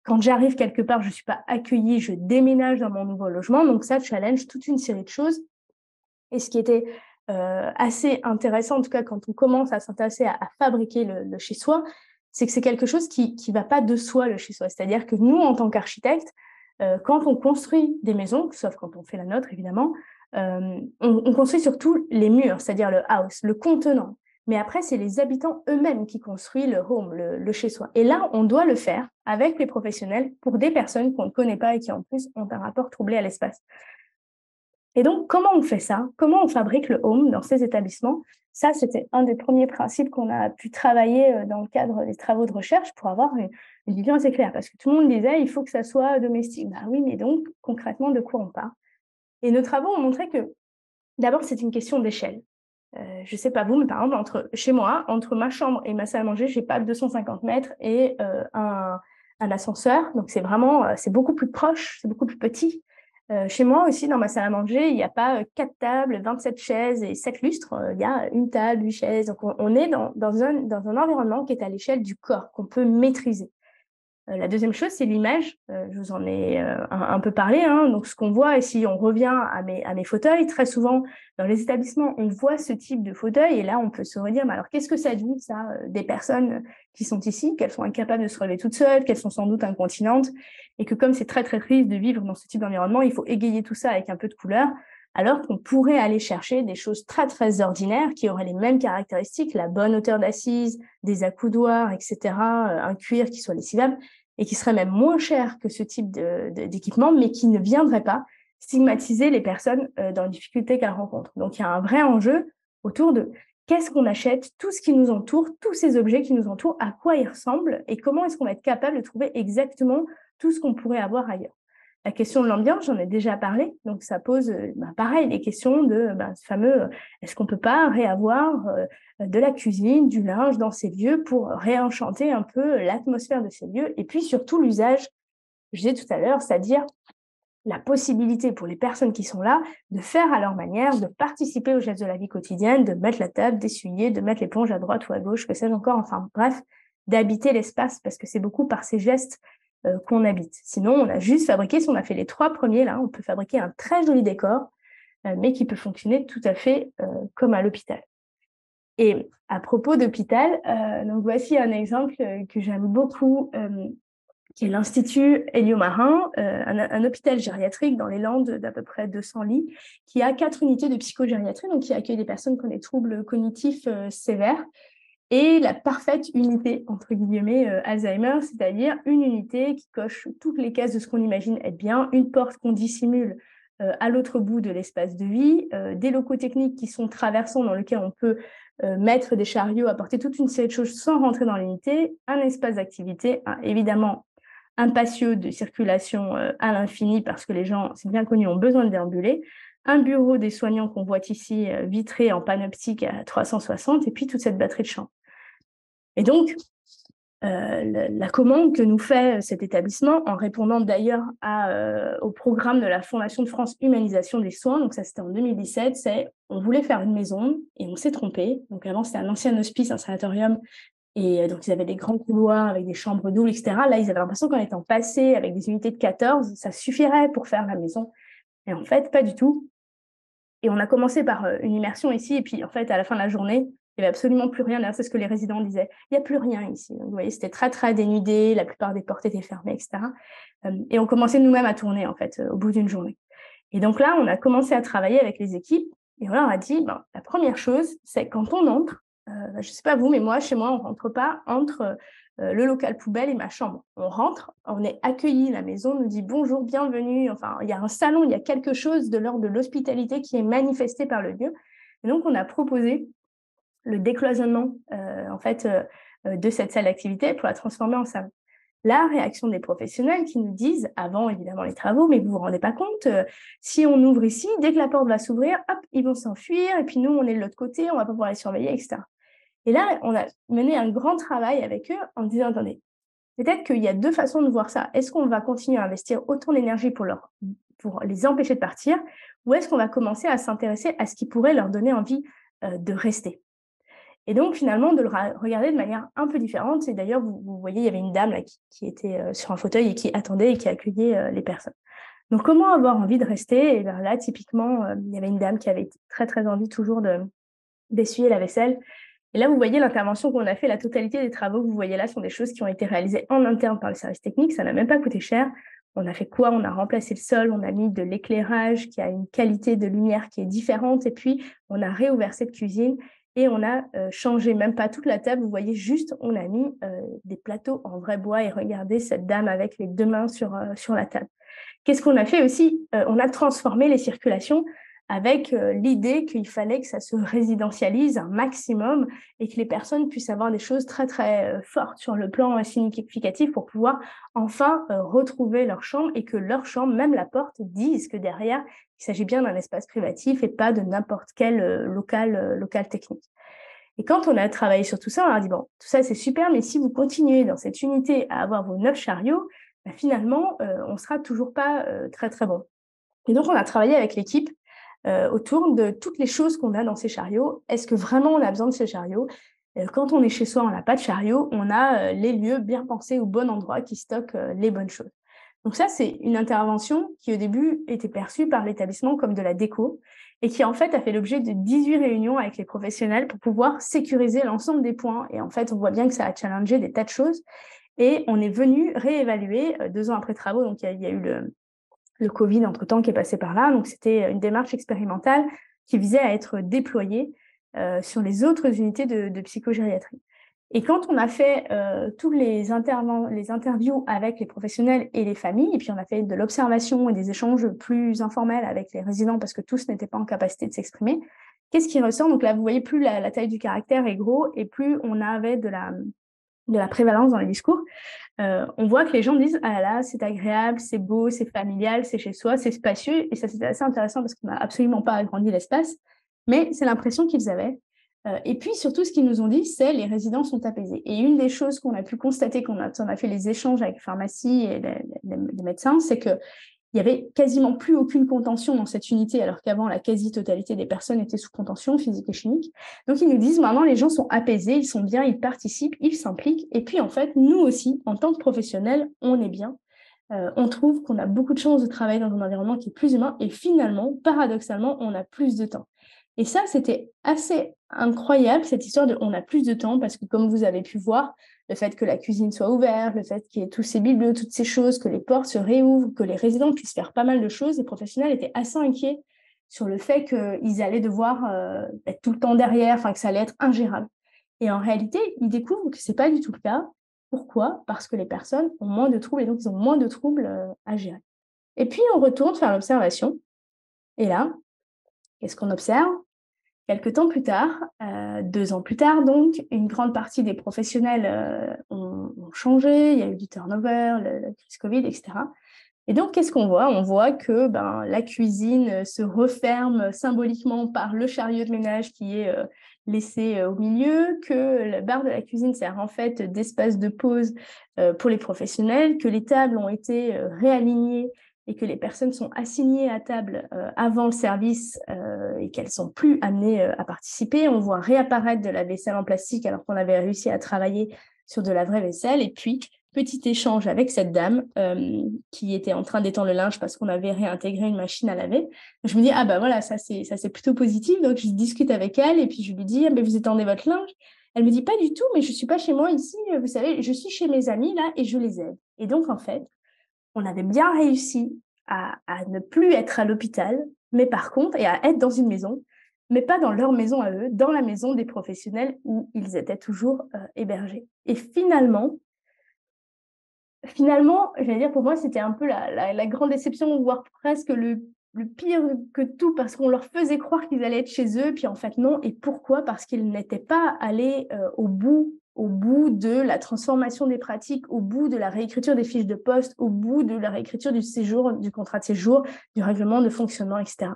Quand j'arrive quelque part, je ne suis pas accueillie, je déménage dans mon nouveau logement. Donc ça challenge toute une série de choses. Et ce qui était euh, assez intéressant, en tout cas quand on commence à s'intéresser à, fabriquer le, chez-soi, c'est que c'est quelque chose qui ne va pas de soi, le chez-soi. C'est-à-dire que nous, en tant qu'architectes, euh, quand on construit des maisons, sauf quand on fait la nôtre, évidemment, euh, on, on, construit surtout les murs, c'est-à-dire le house, le contenant. Mais après, c'est les habitants eux-mêmes qui construisent le home, le, chez-soi. Et là, on doit le faire avec les professionnels pour des personnes qu'on ne connaît pas et qui en plus ont un rapport troublé à l'espace. Et donc, comment on fait ça? Comment on fabrique le home dans ces établissements? Ça, c'était un des premiers principes qu'on a pu travailler euh, dans le cadre des travaux de recherche pour avoir une, vision assez claire. Parce que tout le monde disait, il faut que ça soit domestique. Bah oui, mais donc, concrètement, de quoi on parle? Et nos travaux ont montré que, d'abord, c'est une question d'échelle. Euh, je sais pas vous, mais par exemple, entre, chez moi, entre ma chambre et ma salle à manger, j'ai pas 250 mètres et euh, un, ascenseur. Donc, c'est vraiment, euh, c'est beaucoup plus proche, c'est beaucoup plus petit. chez moi aussi, dans ma salle à manger, il n'y a pas quatre tables, 27 chaises et 7 lustres. Il y a une table, 8 chaises. Donc, on, est dans, un, dans un environnement qui est à l'échelle du corps, qu'on peut maîtriser. Euh, la deuxième chose, c'est l'image. Euh, je vous en ai euh, un, peu parlé. Hein. Donc, ce qu'on voit, et si on revient à mes, à mes fauteuils, très souvent dans les établissements, on voit ce type de fauteuil, et là, on peut se redire, mais alors qu'est-ce que ça dit, ça, des personnes qui sont ici, qu'elles sont incapables de se relever toutes seules, qu'elles sont sans doute incontinentes, et que comme c'est très très triste de vivre dans ce type d'environnement, il faut égayer tout ça avec un peu de couleur alors qu'on pourrait aller chercher des choses très très ordinaires qui auraient les mêmes caractéristiques, la bonne hauteur d'assise, des accoudoirs, etc., un cuir qui soit lessivable, et qui serait même moins cher que ce type d'équipement, mais qui ne viendrait pas stigmatiser les personnes euh, dans les difficultés qu'elles rencontrent. Donc il y a un vrai enjeu autour de qu'est-ce qu'on achète, tout ce qui nous entoure, tous ces objets qui nous entourent, à quoi ils ressemblent et comment est-ce qu'on va être capable de trouver exactement tout ce qu'on pourrait avoir ailleurs. La question de l'ambiance, j'en ai déjà parlé, donc ça pose euh, bah, pareil les questions de bah, ce fameux euh, est-ce qu'on peut pas réavoir euh, de la cuisine, du linge dans ces lieux pour réenchanter un peu l'atmosphère de ces lieux et puis surtout l'usage, je disais tout à l'heure, c'est-à-dire la possibilité pour les personnes qui sont là de faire à leur manière, de participer aux gestes de la vie quotidienne, de mettre la table, d'essuyer, de mettre l'éponge à droite ou à gauche, que sais-je encore, enfin bref, d'habiter l'espace parce que c'est beaucoup par ces gestes euh, qu'on habite. Sinon, on a juste fabriqué, si on a fait les trois premiers là, on peut fabriquer un très joli décor, euh, mais qui peut fonctionner tout à fait euh, comme à l'hôpital. Et à propos d'hôpital, donc voici un exemple que j'aime beaucoup qui est l'Institut Héliomarin, un, un, hôpital gériatrique dans les Landes d'à peu près 200 lits, qui a quatre unités de psychogériatrie, donc qui accueille des personnes qui ont des troubles cognitifs sévères, et la parfaite unité, entre guillemets, euh, Alzheimer, c'est-à-dire une unité qui coche toutes les cases de ce qu'on imagine être bien, une porte qu'on dissimule à l'autre bout de l'espace de vie, des locaux techniques qui sont traversants dans lesquels on peut mettre des chariots, apporter toute une série de choses sans rentrer dans l'unité, un espace d'activité, évidemment un patio de circulation euh, à l'infini parce que les gens, c'est bien connu, ont besoin de déambuler, un bureau des soignants qu'on voit ici euh, vitré en panoptique à 360 et puis toute cette batterie de champs. Et donc, euh, la, commande que nous fait cet établissement, en répondant d'ailleurs au programme de la Fondation de France Humanisation des Soins, donc ça c'était en 2017, c'est on voulait faire une maison et on s'est trompé. Donc avant c'était un ancien hospice, un sanatorium, et euh, donc, ils avaient des grands couloirs avec des chambres doubles, etc. Là, ils avaient l'impression qu'en étant passés avec des unités de 14, ça suffirait pour faire la maison. Et en fait, pas du tout. Et on a commencé par euh, une immersion ici. Et puis, en fait, à la fin de la journée, il n'y avait absolument plus rien. C'est ce que les résidents disaient. Il n'y a plus rien ici. vous voyez, c'était très, très dénudé. La plupart des portes étaient fermées, etc. Euh, et on commençait nous-mêmes à tourner, en fait, au bout d'une journée. Et donc là, on a commencé à travailler avec les équipes. Et on leur a dit, ben, la première chose, c'est quand on entre, euh, je ne sais pas vous, mais moi, chez moi, on ne rentre pas entre euh, le local poubelle et ma chambre. On rentre, on est accueilli, la maison nous dit bonjour, bienvenue. Enfin, il y a un salon, il y a quelque chose de l'ordre de l'hospitalité qui est manifesté par le lieu. Et donc, on a proposé le décloisonnement euh, en fait de cette salle d'activité pour la transformer en salon. La réaction des professionnels qui nous disent, avant évidemment les travaux, mais vous vous rendez pas compte, si on ouvre ici, dès que la porte va s'ouvrir, hop, ils vont s'enfuir, et puis nous, on est de l'autre côté, on va pas pouvoir les surveiller, etc. Et là, on a mené un grand travail avec eux en disant, attendez, peut-être qu'il y a deux façons de voir ça. Est-ce qu'on va continuer à investir autant d'énergie pour, leur, pour les empêcher de partir ou est-ce qu'on va commencer à s'intéresser à ce qui pourrait leur donner envie euh, de rester? Et donc, finalement, de le regarder de manière un peu différente. Et d'ailleurs, vous, voyez, il y avait une dame qui, était euh, sur un fauteuil et qui attendait et qui accueillait euh, les personnes. Donc, comment avoir envie de rester? Et bien là, typiquement, il y avait une dame qui avait très, très envie toujours d'essuyer la vaisselle. Et là, vous voyez l'intervention qu'on a fait, la totalité des travaux que vous voyez là sont des choses qui ont été réalisées en interne par le service technique. Ça n'a même pas coûté cher. On a fait quoi? On a remplacé le sol, on a mis de l'éclairage qui a une qualité de lumière qui est différente, et puis on a réouvert cette cuisine et on a euh, changé même pas toute la table. Vous voyez juste, on a mis euh, des plateaux en vrai bois et regardez cette dame avec les deux mains sur, euh, sur la table. Qu'est-ce qu'on a fait aussi? On a transformé les circulations avec euh, l'idée qu'il fallait que ça se résidentialise un maximum et que les personnes puissent avoir des choses très très euh, fortes sur le plan significatif pour pouvoir enfin euh, retrouver leur chambre et que leur chambre, même la porte, dise que derrière, il s'agit bien d'un espace privatif et pas de n'importe quel local, local technique. Et quand on a travaillé sur tout ça, on a dit, bon, tout ça c'est super, mais si vous continuez dans cette unité à avoir vos neuf chariots, ben, finalement, on sera toujours pas très très bon. Et donc, on a travaillé avec l'équipe euh, autour de toutes les choses qu'on a dans ces chariots. Est-ce que vraiment on a besoin de ces chariots? Euh, Quand on est chez soi, on n'a pas de chariot, on a euh, les lieux bien pensés au bon endroit qui stockent les bonnes choses. Donc ça, c'est une intervention qui au début était perçue par l'établissement comme de la déco et qui en fait a fait l'objet de 18 réunions avec les professionnels pour pouvoir sécuriser l'ensemble des points. Et en fait, on voit bien que ça a challengé des tas de choses. Et on est venu réévaluer deux ans après travaux. Donc il y, a eu le, le Covid entre-temps qui est passé par là. Donc, c'était une démarche expérimentale qui visait à être déployée euh, sur les autres unités de, psychogériatrie. Et quand on a fait euh, tous les, les interviews avec les professionnels et les familles, et puis on a fait de l'observation et des échanges plus informels avec les résidents parce que tous n'étaient pas en capacité de s'exprimer, qu'est-ce qui ressort? Donc là, vous voyez, plus la, taille du caractère est gros et plus on avait de la, de la prévalence dans les discours, euh, on voit que les gens disent Ah là, c'est agréable, c'est beau, c'est familial, c'est chez soi, c'est spacieux. Et ça, c'était assez intéressant parce qu'on n'a absolument pas agrandi l'espace, mais c'est l'impression qu'ils avaient. Euh, et puis surtout, ce qu'ils nous ont dit, c'est les résidents sont apaisés. Et une des choses qu'on a pu constater quand on a, fait les échanges avec pharmacie et les, médecins, c'est que il y avait quasiment plus aucune contention dans cette unité, alors qu'avant, la quasi-totalité des personnes étaient sous contention physique et chimique. Donc, ils nous disent maintenant, les gens sont apaisés, ils sont bien, ils participent, ils s'impliquent. Et puis, en fait, nous aussi, en tant que professionnels, on est bien. Euh, on trouve qu'on a beaucoup de chance de travailler dans un environnement qui est plus humain et finalement, paradoxalement, on a plus de temps. Et ça, c'était assez incroyable, cette histoire de on a plus de temps, parce que comme vous avez pu voir, le fait que la cuisine soit ouverte, le fait qu'il y ait tous ces bibliothèques, toutes ces choses, que les portes se réouvrent, que les résidents puissent faire pas mal de choses, les professionnels étaient assez inquiets sur le fait qu'ils allaient devoir euh, être tout le temps derrière, enfin que ça allait être ingérable. Et en réalité, ils découvrent que ce n'est pas du tout le cas. Pourquoi? Parce que les personnes ont moins de troubles et donc ils ont moins de troubles euh, à gérer. Et puis on retourne faire l'observation. Et là, qu'est-ce qu'on observe? Quelques temps plus tard, euh, deux ans plus tard donc, une grande partie des professionnels euh, ont, changé, il y a eu du turnover, la crise Covid, etc. Et donc, qu'est-ce qu'on voit? On voit que ben, la cuisine se referme symboliquement par le chariot de ménage qui est euh, laissé au milieu, que la barre de la cuisine sert en fait d'espace de pause pour les professionnels, que les tables ont été réalignées et que les personnes sont assignées à table euh, avant le service euh, et qu'elles sont plus amenées euh, à participer. On voit réapparaître de la vaisselle en plastique alors qu'on avait réussi à travailler sur de la vraie vaisselle. Et puis, petit échange avec cette dame qui était en train d'étendre le linge parce qu'on avait réintégré une machine à laver. Je me dis, ah bah voilà, ça c'est, ça c'est plutôt positif. Donc, je discute avec elle et puis je lui dis, ah, vous étendez votre linge? Elle me dit, pas du tout, mais je suis pas chez moi ici. Vous savez, je suis chez mes amis là et je les aide. Et donc, en fait, on avait bien réussi à, ne plus être à l'hôpital, mais par contre, et à être dans une maison, mais pas dans leur maison à eux, dans la maison des professionnels où ils étaient toujours euh, hébergés. Et finalement, finalement, j'allais dire, pour moi, c'était un peu la, grande déception, voire presque le, pire que tout, parce qu'on leur faisait croire qu'ils allaient être chez eux, puis en fait non. Et pourquoi? Parce qu'ils n'étaient pas allés euh, au bout au bout de la transformation des pratiques, au bout de la réécriture des fiches de poste, au bout de la réécriture du séjour, du contrat de séjour, du règlement de fonctionnement, etc.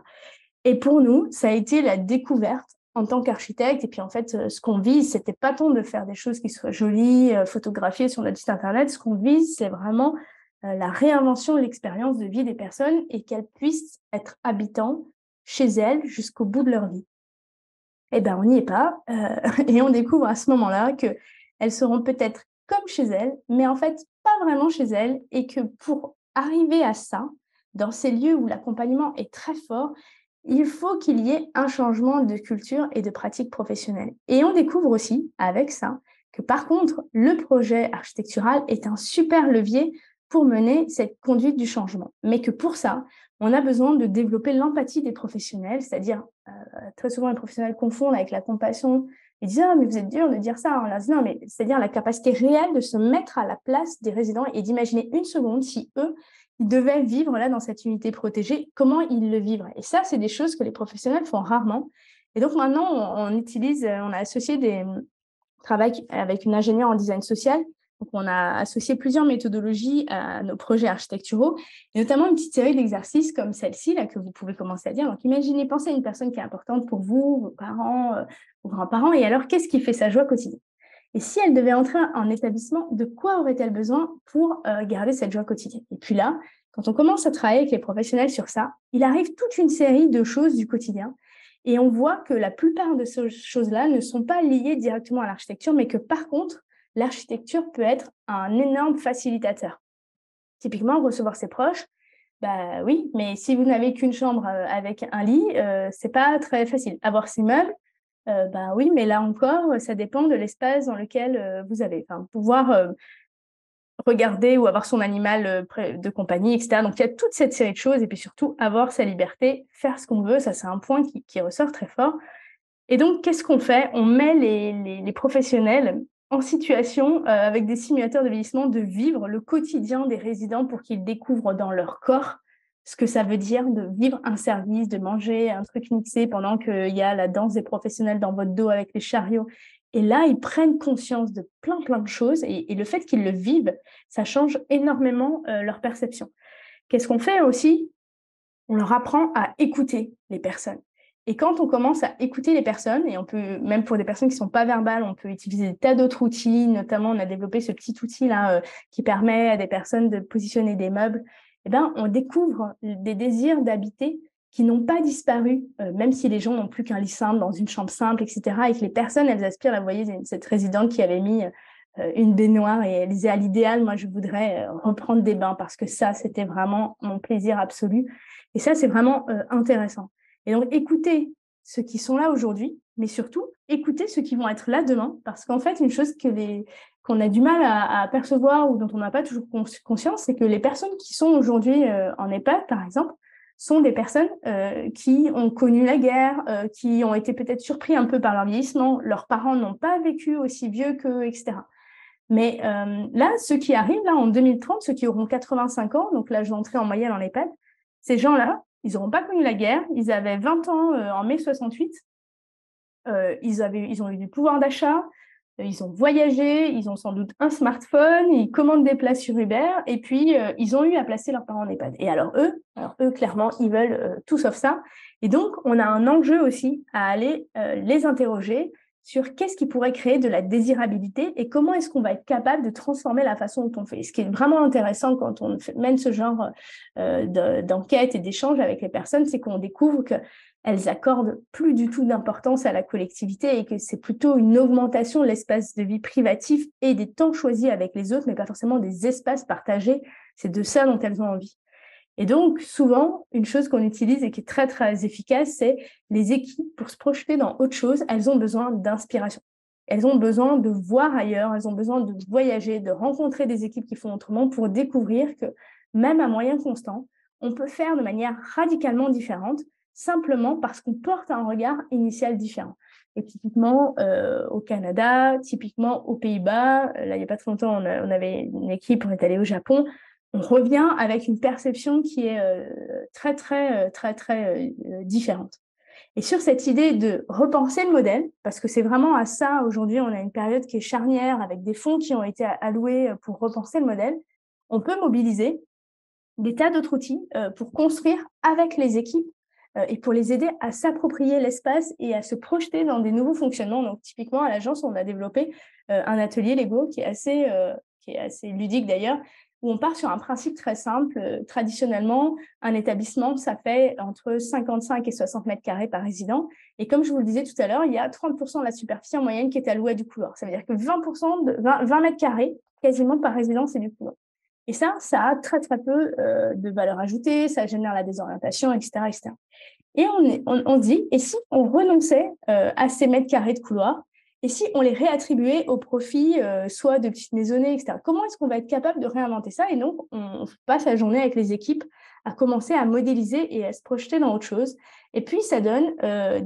Et pour nous, ça a été la découverte en tant qu'architecte. Et puis en fait, ce qu'on vise, c'était pas tant de faire des choses qui soient jolies, euh, photographiées sur notre site internet. Ce qu'on vise, c'est vraiment euh, la réinvention de l'expérience de vie des personnes et qu'elles puissent être habitants chez elles jusqu'au bout de leur vie eh ben, on n'y est pas. Euh, et on découvre à ce moment-là qu'elles seront peut-être comme chez elles, mais en fait, pas vraiment chez elles. Et que pour arriver à ça, dans ces lieux où l'accompagnement est très fort, il faut qu'il y ait un changement de culture et de pratique professionnelle. Et on découvre aussi, avec ça, que par contre, le projet architectural est un super levier pour mener cette conduite du changement. Mais que pour ça, on a besoin de développer l'empathie des professionnels, c'est-à-dire euh, très souvent les professionnels confondent avec la compassion et disent ah mais vous êtes dur de dire ça. Non mais c'est-à-dire la capacité réelle de se mettre à la place des résidents et d'imaginer une seconde si eux ils devaient vivre là dans cette unité protégée, comment ils le vivraient. Et ça c'est des choses que les professionnels font rarement. Et donc maintenant on, utilise, on a associé des travaux avec une ingénieure en design social donc, on a associé plusieurs méthodologies à nos projets architecturaux, et notamment une petite série d'exercices comme celle-ci, là, que vous pouvez commencer à dire. Donc, imaginez, pensez à une personne qui est importante pour vous, vos parents, euh, vos grands-parents, et alors, qu'est-ce qui fait sa joie quotidienne Et si elle devait entrer en établissement, de quoi aurait-elle besoin pour euh, garder cette joie quotidienne? Et puis là, quand on commence à travailler avec les professionnels sur ça, il arrive toute une série de choses du quotidien. Et on voit que la plupart de ces choses-là ne sont pas liées directement à l'architecture, mais que par contre, l'architecture peut être un énorme facilitateur. Typiquement, recevoir ses proches, bah oui, mais si vous n'avez qu'une chambre euh, avec un lit, euh, c'est pas très facile. Avoir ses meubles, euh, bah oui, mais là encore, ça dépend de l'espace dans lequel euh, vous avez. Pouvoir regarder ou avoir son animal de compagnie, etc. Donc il y a toute cette série de choses et puis surtout avoir sa liberté, faire ce qu'on veut, ça c'est un point qui, ressort très fort. Et donc qu'est-ce qu'on fait? On met les professionnels en situation, euh, avec des simulateurs de vieillissement, de vivre le quotidien des résidents pour qu'ils découvrent dans leur corps ce que ça veut dire de vivre un service, de manger un truc mixé pendant qu'il y a la danse des professionnels dans votre dos avec les chariots. Et là, ils prennent conscience de plein, plein de choses. Et, le fait qu'ils le vivent, ça change énormément euh, leur perception. Qu'est-ce qu'on fait aussi? On leur apprend à écouter les personnes. Et quand on commence à écouter les personnes, et on peut, même pour des personnes qui ne sont pas verbales, on peut utiliser des tas d'autres outils. Notamment, on a développé ce petit outil-là euh, qui permet à des personnes de positionner des meubles eh ben, on découvre des désirs d'habiter qui n'ont pas disparu, euh, même si les gens n'ont plus qu'un lit simple dans une chambre simple, etc. Et que les personnes, elles aspirent, vous voyez, cette résidente qui avait mis euh, une baignoire et elle disait à l'idéal, moi, je voudrais reprendre des bains parce que ça, c'était vraiment mon plaisir absolu. Et ça, c'est vraiment intéressant. Et donc, écoutez ceux qui sont là aujourd'hui, mais surtout, écoutez ceux qui vont être là demain, parce qu'en fait, une chose qu'on a du mal à, percevoir ou dont on n'a pas toujours conscience, c'est que les personnes qui sont aujourd'hui en EHPAD, par exemple, sont des personnes euh, qui ont connu la guerre, euh, qui ont été peut-être surpris un peu par leur vieillissement, leurs parents n'ont pas vécu aussi vieux qu'eux, etc. Mais euh, là, ceux qui arrivent là en 2030, ceux qui auront 85 ans, donc l'âge d'entrée en moyenne en EHPAD, ces gens-là, ils n'auront pas connu la guerre, ils avaient 20 ans en mai 68, ils, avaient, ils ont eu du pouvoir d'achat, ils ont voyagé, ils ont sans doute un smartphone, ils commandent des places sur Uber. Et puis euh, ils ont eu à placer leurs parents en EHPAD. Et alors eux, alors eux clairement, ils veulent euh, tout sauf ça. Et donc on a un enjeu aussi à aller euh, les interroger sur qu'est-ce qui pourrait créer de la désirabilité et comment est-ce qu'on va être capable de transformer la façon dont on fait. Ce qui est vraiment intéressant quand on mène ce genre d'enquête et d'échange avec les personnes, c'est qu'on découvre que elles accordent plus du tout d'importance à la collectivité et que c'est plutôt une augmentation de l'espace de vie privatif et des temps choisis avec les autres, mais pas forcément des espaces partagés. C'est de ça dont elles ont envie. Et donc, souvent, une chose qu'on utilise et qui est très, très efficace, c'est les équipes, pour se projeter dans autre chose, elles ont besoin d'inspiration. Elles ont besoin de voir ailleurs, elles ont besoin de voyager, de rencontrer des équipes qui font autrement pour découvrir que même à moyen constant, on peut faire de manière radicalement différente simplement parce qu'on porte un regard initial différent. Et typiquement euh, au Canada, typiquement aux Pays-Bas, euh, là il n'y a pas très longtemps, on, avait une équipe, on est allé au Japon, on revient avec une perception qui est euh, très, très, très, très différente. Et sur cette idée de repenser le modèle, parce que c'est vraiment à ça, aujourd'hui, on a une période qui est charnière avec des fonds qui ont été alloués pour repenser le modèle, on peut mobiliser des tas d'autres outils pour construire avec les équipes euh, et pour les aider à s'approprier l'espace et à se projeter dans des nouveaux fonctionnements. Donc, typiquement, à l'agence, on a développé euh, un atelier Lego qui est assez, euh, qui est assez ludique d'ailleurs, où on part sur un principe très simple. traditionnellement, un établissement, ça fait entre 55 et 60 mètres carrés par résident. Et comme je vous le disais tout à l'heure, il y a 30% de la superficie en moyenne qui est allouée du couloir. Ça veut dire que 20%, de 20, 20 mètres carrés, quasiment par résident, c'est du couloir. Et ça, ça a très, très peu euh, de valeur ajoutée, ça génère la désorientation, etc. etc. Et on, on, dit, et si on renonçait euh, à ces mètres carrés de couloir, et si on les réattribuait au profit euh, soit de petites maisonnées, etc. Comment est-ce qu'on va être capable de réinventer ça? Et donc, on passe la journée avec les équipes à commencer à modéliser et à se projeter dans autre chose. Et puis, ça donne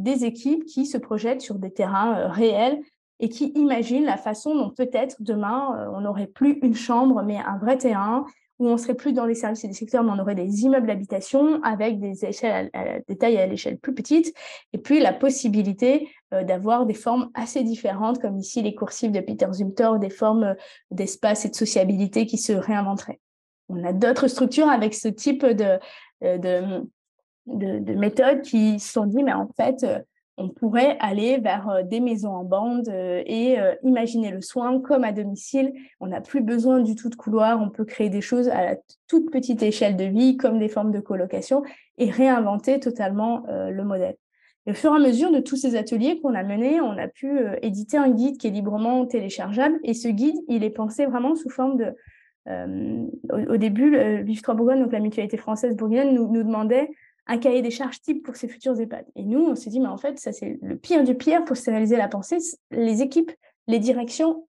des équipes qui se projettent sur des terrains réels et qui imagine la façon dont peut-être demain, euh, on n'aurait plus une chambre, mais un vrai terrain, où on serait plus dans les services et les secteurs, mais on aurait des immeubles d'habitation avec des échelles, des tailles à l'échelle plus petite, et puis la possibilité euh, d'avoir des formes assez différentes, comme ici les coursives de Peter Zumthor, des formes euh, d'espace et de sociabilité qui se réinventeraient. On a d'autres structures avec ce type de, de, de, de méthodes qui se sont dit, mais en fait, on pourrait aller vers euh, des maisons en bande euh, et euh, imaginer le soin comme à domicile. On n'a plus besoin du tout de couloir, on peut créer des choses à la toute petite échelle de vie, comme des formes de colocation, et réinventer totalement le modèle. Au fur et à mesure de tous ces ateliers qu'on a menés, on a pu éditer un guide qui est librement téléchargeable. Et ce guide, il est pensé vraiment sous forme de... au, début, Trois Bourgogne, donc la mutualité française bourguignonne, nous, nous demandait un cahier des charges type pour ces futurs EHPAD. Et nous, on s'est dit, mais en fait, ça c'est le pire du pire pour stériliser la pensée. Les équipes, les directions,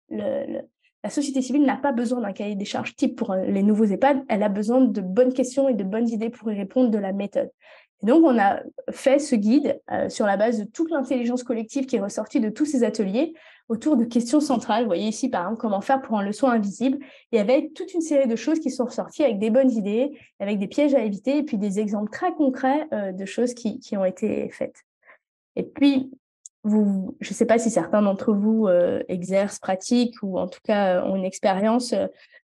la société civile n'a pas besoin d'un cahier des charges type pour euh, les nouveaux EHPAD. Elle a besoin de bonnes questions et de bonnes idées pour y répondre de la méthode. Et donc, on a fait ce guide euh, sur la base de toute l'intelligence collective qui est ressortie de tous ces ateliers autour de questions centrales. Vous voyez ici, par exemple, comment faire pour un leçon invisible. Et avec toute une série de choses qui sont ressorties avec des bonnes idées, avec des pièges à éviter, et puis des exemples très concrets euh, de choses qui, qui, ont été faites. Et puis, vous, je ne sais pas si certains d'entre vous euh, exercent, pratiquent, ou en tout cas euh, ont une expérience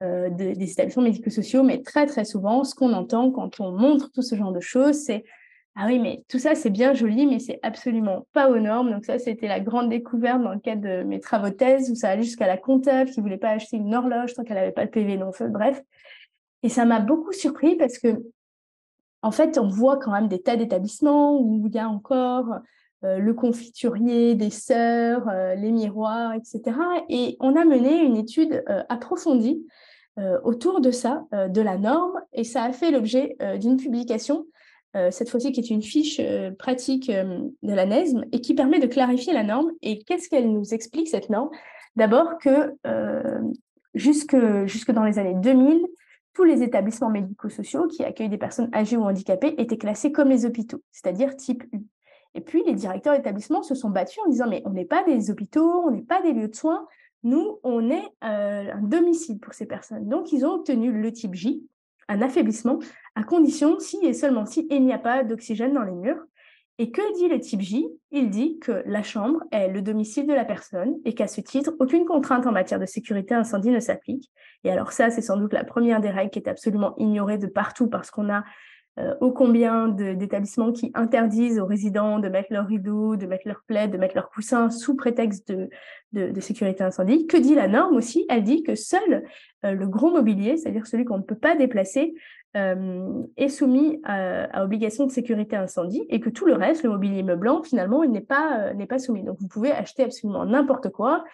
des établissements médico-sociaux, mais très, très souvent, ce qu'on entend quand on montre tout ce genre de choses, c'est ah oui, mais tout ça, c'est bien joli, mais c'est absolument pas aux normes. Donc ça, c'était la grande découverte dans le cadre de mes travaux thèse, où ça allait jusqu'à la comptable qui voulait pas acheter une horloge tant qu'elle n'avait pas le PV non feu, bref. Et ça m'a beaucoup surpris parce que, en fait, on voit quand même des tas d'établissements où il y a encore le confiturier, des sœurs, les miroirs, etc. Et on a mené une étude approfondie autour de ça, de la norme, et ça a fait l'objet d'une publication euh, cette fois-ci qui est une fiche euh, pratique euh, de la NESM et qui permet de clarifier la norme. Et qu'est-ce qu'elle nous explique, cette norme? D'abord que jusque, jusque dans les années 2000, tous les établissements médico-sociaux qui accueillent des personnes âgées ou handicapées étaient classés comme les hôpitaux, c'est-à-dire type U. Et puis, les directeurs d'établissements se sont battus en disant, mais on n'est pas des hôpitaux, on n'est pas des lieux de soins, nous, on est un domicile pour ces personnes. Donc, ils ont obtenu le type J, un affaiblissement, à condition si et seulement si il n'y a pas d'oxygène dans les murs. Et que dit le type J? Il dit que la chambre est le domicile de la personne et qu'à ce titre, aucune contrainte en matière de sécurité incendie ne s'applique. Et alors ça, c'est sans doute la première des règles qui est absolument ignorée de partout parce qu'on a euh, ô combien d'établissements qui interdisent aux résidents de mettre leurs rideaux, de mettre leurs plaids, de mettre leurs coussins sous prétexte de, sécurité incendie. Que dit la norme aussi? Elle dit que seul euh, le gros mobilier, c'est-à-dire celui qu'on ne peut pas déplacer, euh, est soumis à, obligation de sécurité incendie et que tout le reste, le mobilier meublant, finalement, n'est pas, n'est pas soumis. Donc vous pouvez acheter absolument n'importe quoi,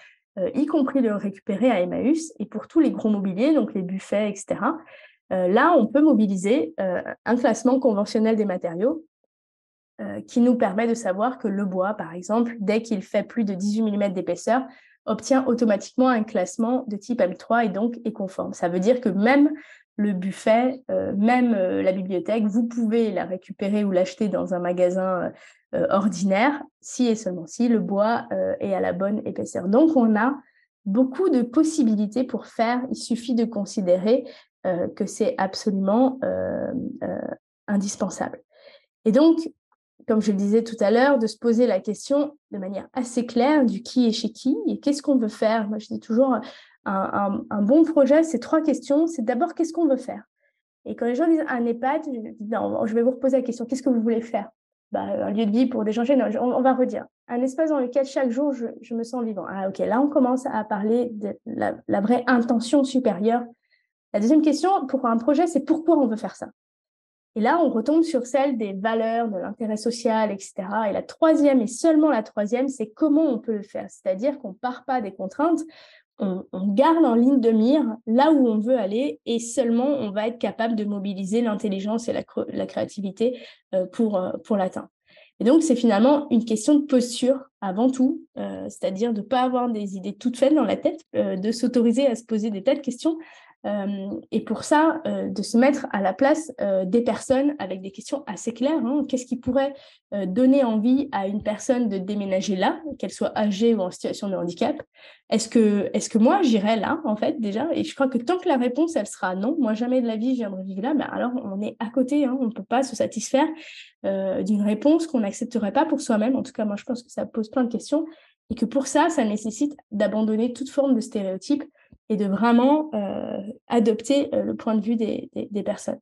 y compris le récupérer à Emmaüs. Et pour tous les gros mobiliers, donc les buffets, etc., euh, là, on peut mobiliser euh, un classement conventionnel des matériaux euh, qui nous permet de savoir que le bois, par exemple, dès qu'il fait plus de 18 mm d'épaisseur, obtient automatiquement un classement de type M3 et donc est conforme. Ça veut dire que même le buffet, même la bibliothèque, vous pouvez la récupérer ou l'acheter dans un magasin ordinaire si et seulement si le bois est à la bonne épaisseur. Donc on a beaucoup de possibilités pour faire. Il suffit de considérer euh, que c'est absolument euh, euh, indispensable. Et donc, comme je le disais tout à l'heure, de se poser la question de manière assez claire du qui est chez qui et qu'est-ce qu'on veut faire. Moi, je dis toujours, un, bon projet, c'est trois questions. C'est d'abord, qu'est-ce qu'on veut faire? Et quand les gens disent un EHPAD, je, non, vais vous reposer la question, qu'est-ce que vous voulez faire? Bah, Un lieu de vie pour gens gênés. On, va redire. Un espace dans lequel chaque jour, je, me sens vivant. Ah, ok, là, on commence à parler de la vraie intention supérieure la deuxième question pour un projet, c'est pourquoi on veut faire ça? Et là, on retombe sur celle des valeurs, de l'intérêt social, etc. Et la troisième, et seulement la troisième, c'est comment on peut le faire. C'est-à-dire qu'on ne part pas des contraintes, on, garde en ligne de mire là où on veut aller et seulement on va être capable de mobiliser l'intelligence et la, créativité euh, pour, euh, pour l'atteindre. Et donc, c'est finalement une question de posture avant tout, euh, c'est-à-dire de ne pas avoir des idées toutes faites dans la tête, de s'autoriser à se poser des tas de questions et pour ça, euh, de se mettre à la place euh, des personnes avec des questions assez claires. Hein. Qu'est-ce qui pourrait donner envie à une personne de déménager là, qu'elle soit âgée ou en situation de handicap? Est-ce que, est que moi, j'irais là, en fait, déjà? Et je crois que tant que la réponse, elle sera non, moi, jamais de la vie, je viendrai vivre là, mais alors on est à côté. Hein. on ne peut pas se satisfaire d'une réponse qu'on n'accepterait pas pour soi-même. En tout cas, moi, je pense que ça pose plein de questions et que pour ça, ça nécessite d'abandonner toute forme de stéréotypes et de vraiment euh, adopter euh, le point de vue des, personnes.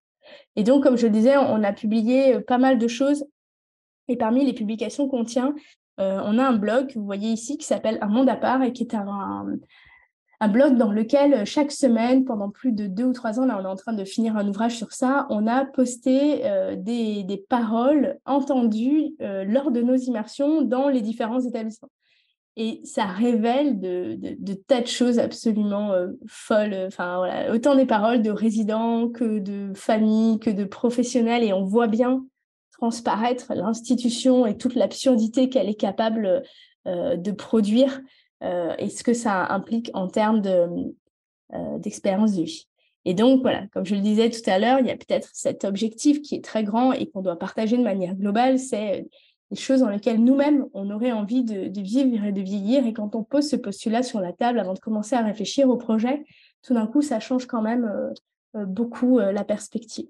Et donc, comme je le disais, on a publié euh, pas mal de choses. Et parmi les publications qu'on tient, on a un blog que vous voyez ici qui s'appelle Un monde à part et qui est un, blog dans lequel chaque semaine, pendant plus de deux ou trois ans, là on est en train de finir un ouvrage sur ça, on a posté des, paroles entendues lors de nos immersions dans les différents établissements. Et ça révèle de, tas de choses absolument euh, folles. Enfin, voilà, autant des paroles de résidents que de familles, que de professionnels. Et on voit bien transparaître l'institution et toute l'absurdité qu'elle est capable euh, de produire euh, et ce que ça implique en termes d'expérience de, vie. Et donc, voilà, comme je le disais tout à l'heure, il y a peut-être cet objectif qui est très grand et qu'on doit partager de manière globale, c'est des choses dans lesquelles nous-mêmes, on aurait envie de, vivre et de vieillir. Et quand on pose ce postulat sur la table avant de commencer à réfléchir au projet, tout d'un coup, ça change quand même euh, euh, beaucoup euh, la perspective.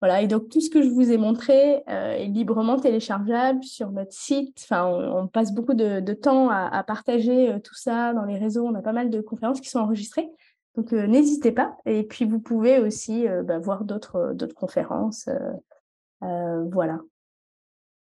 Voilà, et donc tout ce que je vous ai montré est librement téléchargeable sur notre site. Enfin, on, passe beaucoup de, temps à, partager tout ça dans les réseaux. On a pas mal de conférences qui sont enregistrées. Donc n'hésitez pas. Et puis vous pouvez aussi bah, voir d'autres conférences. voilà.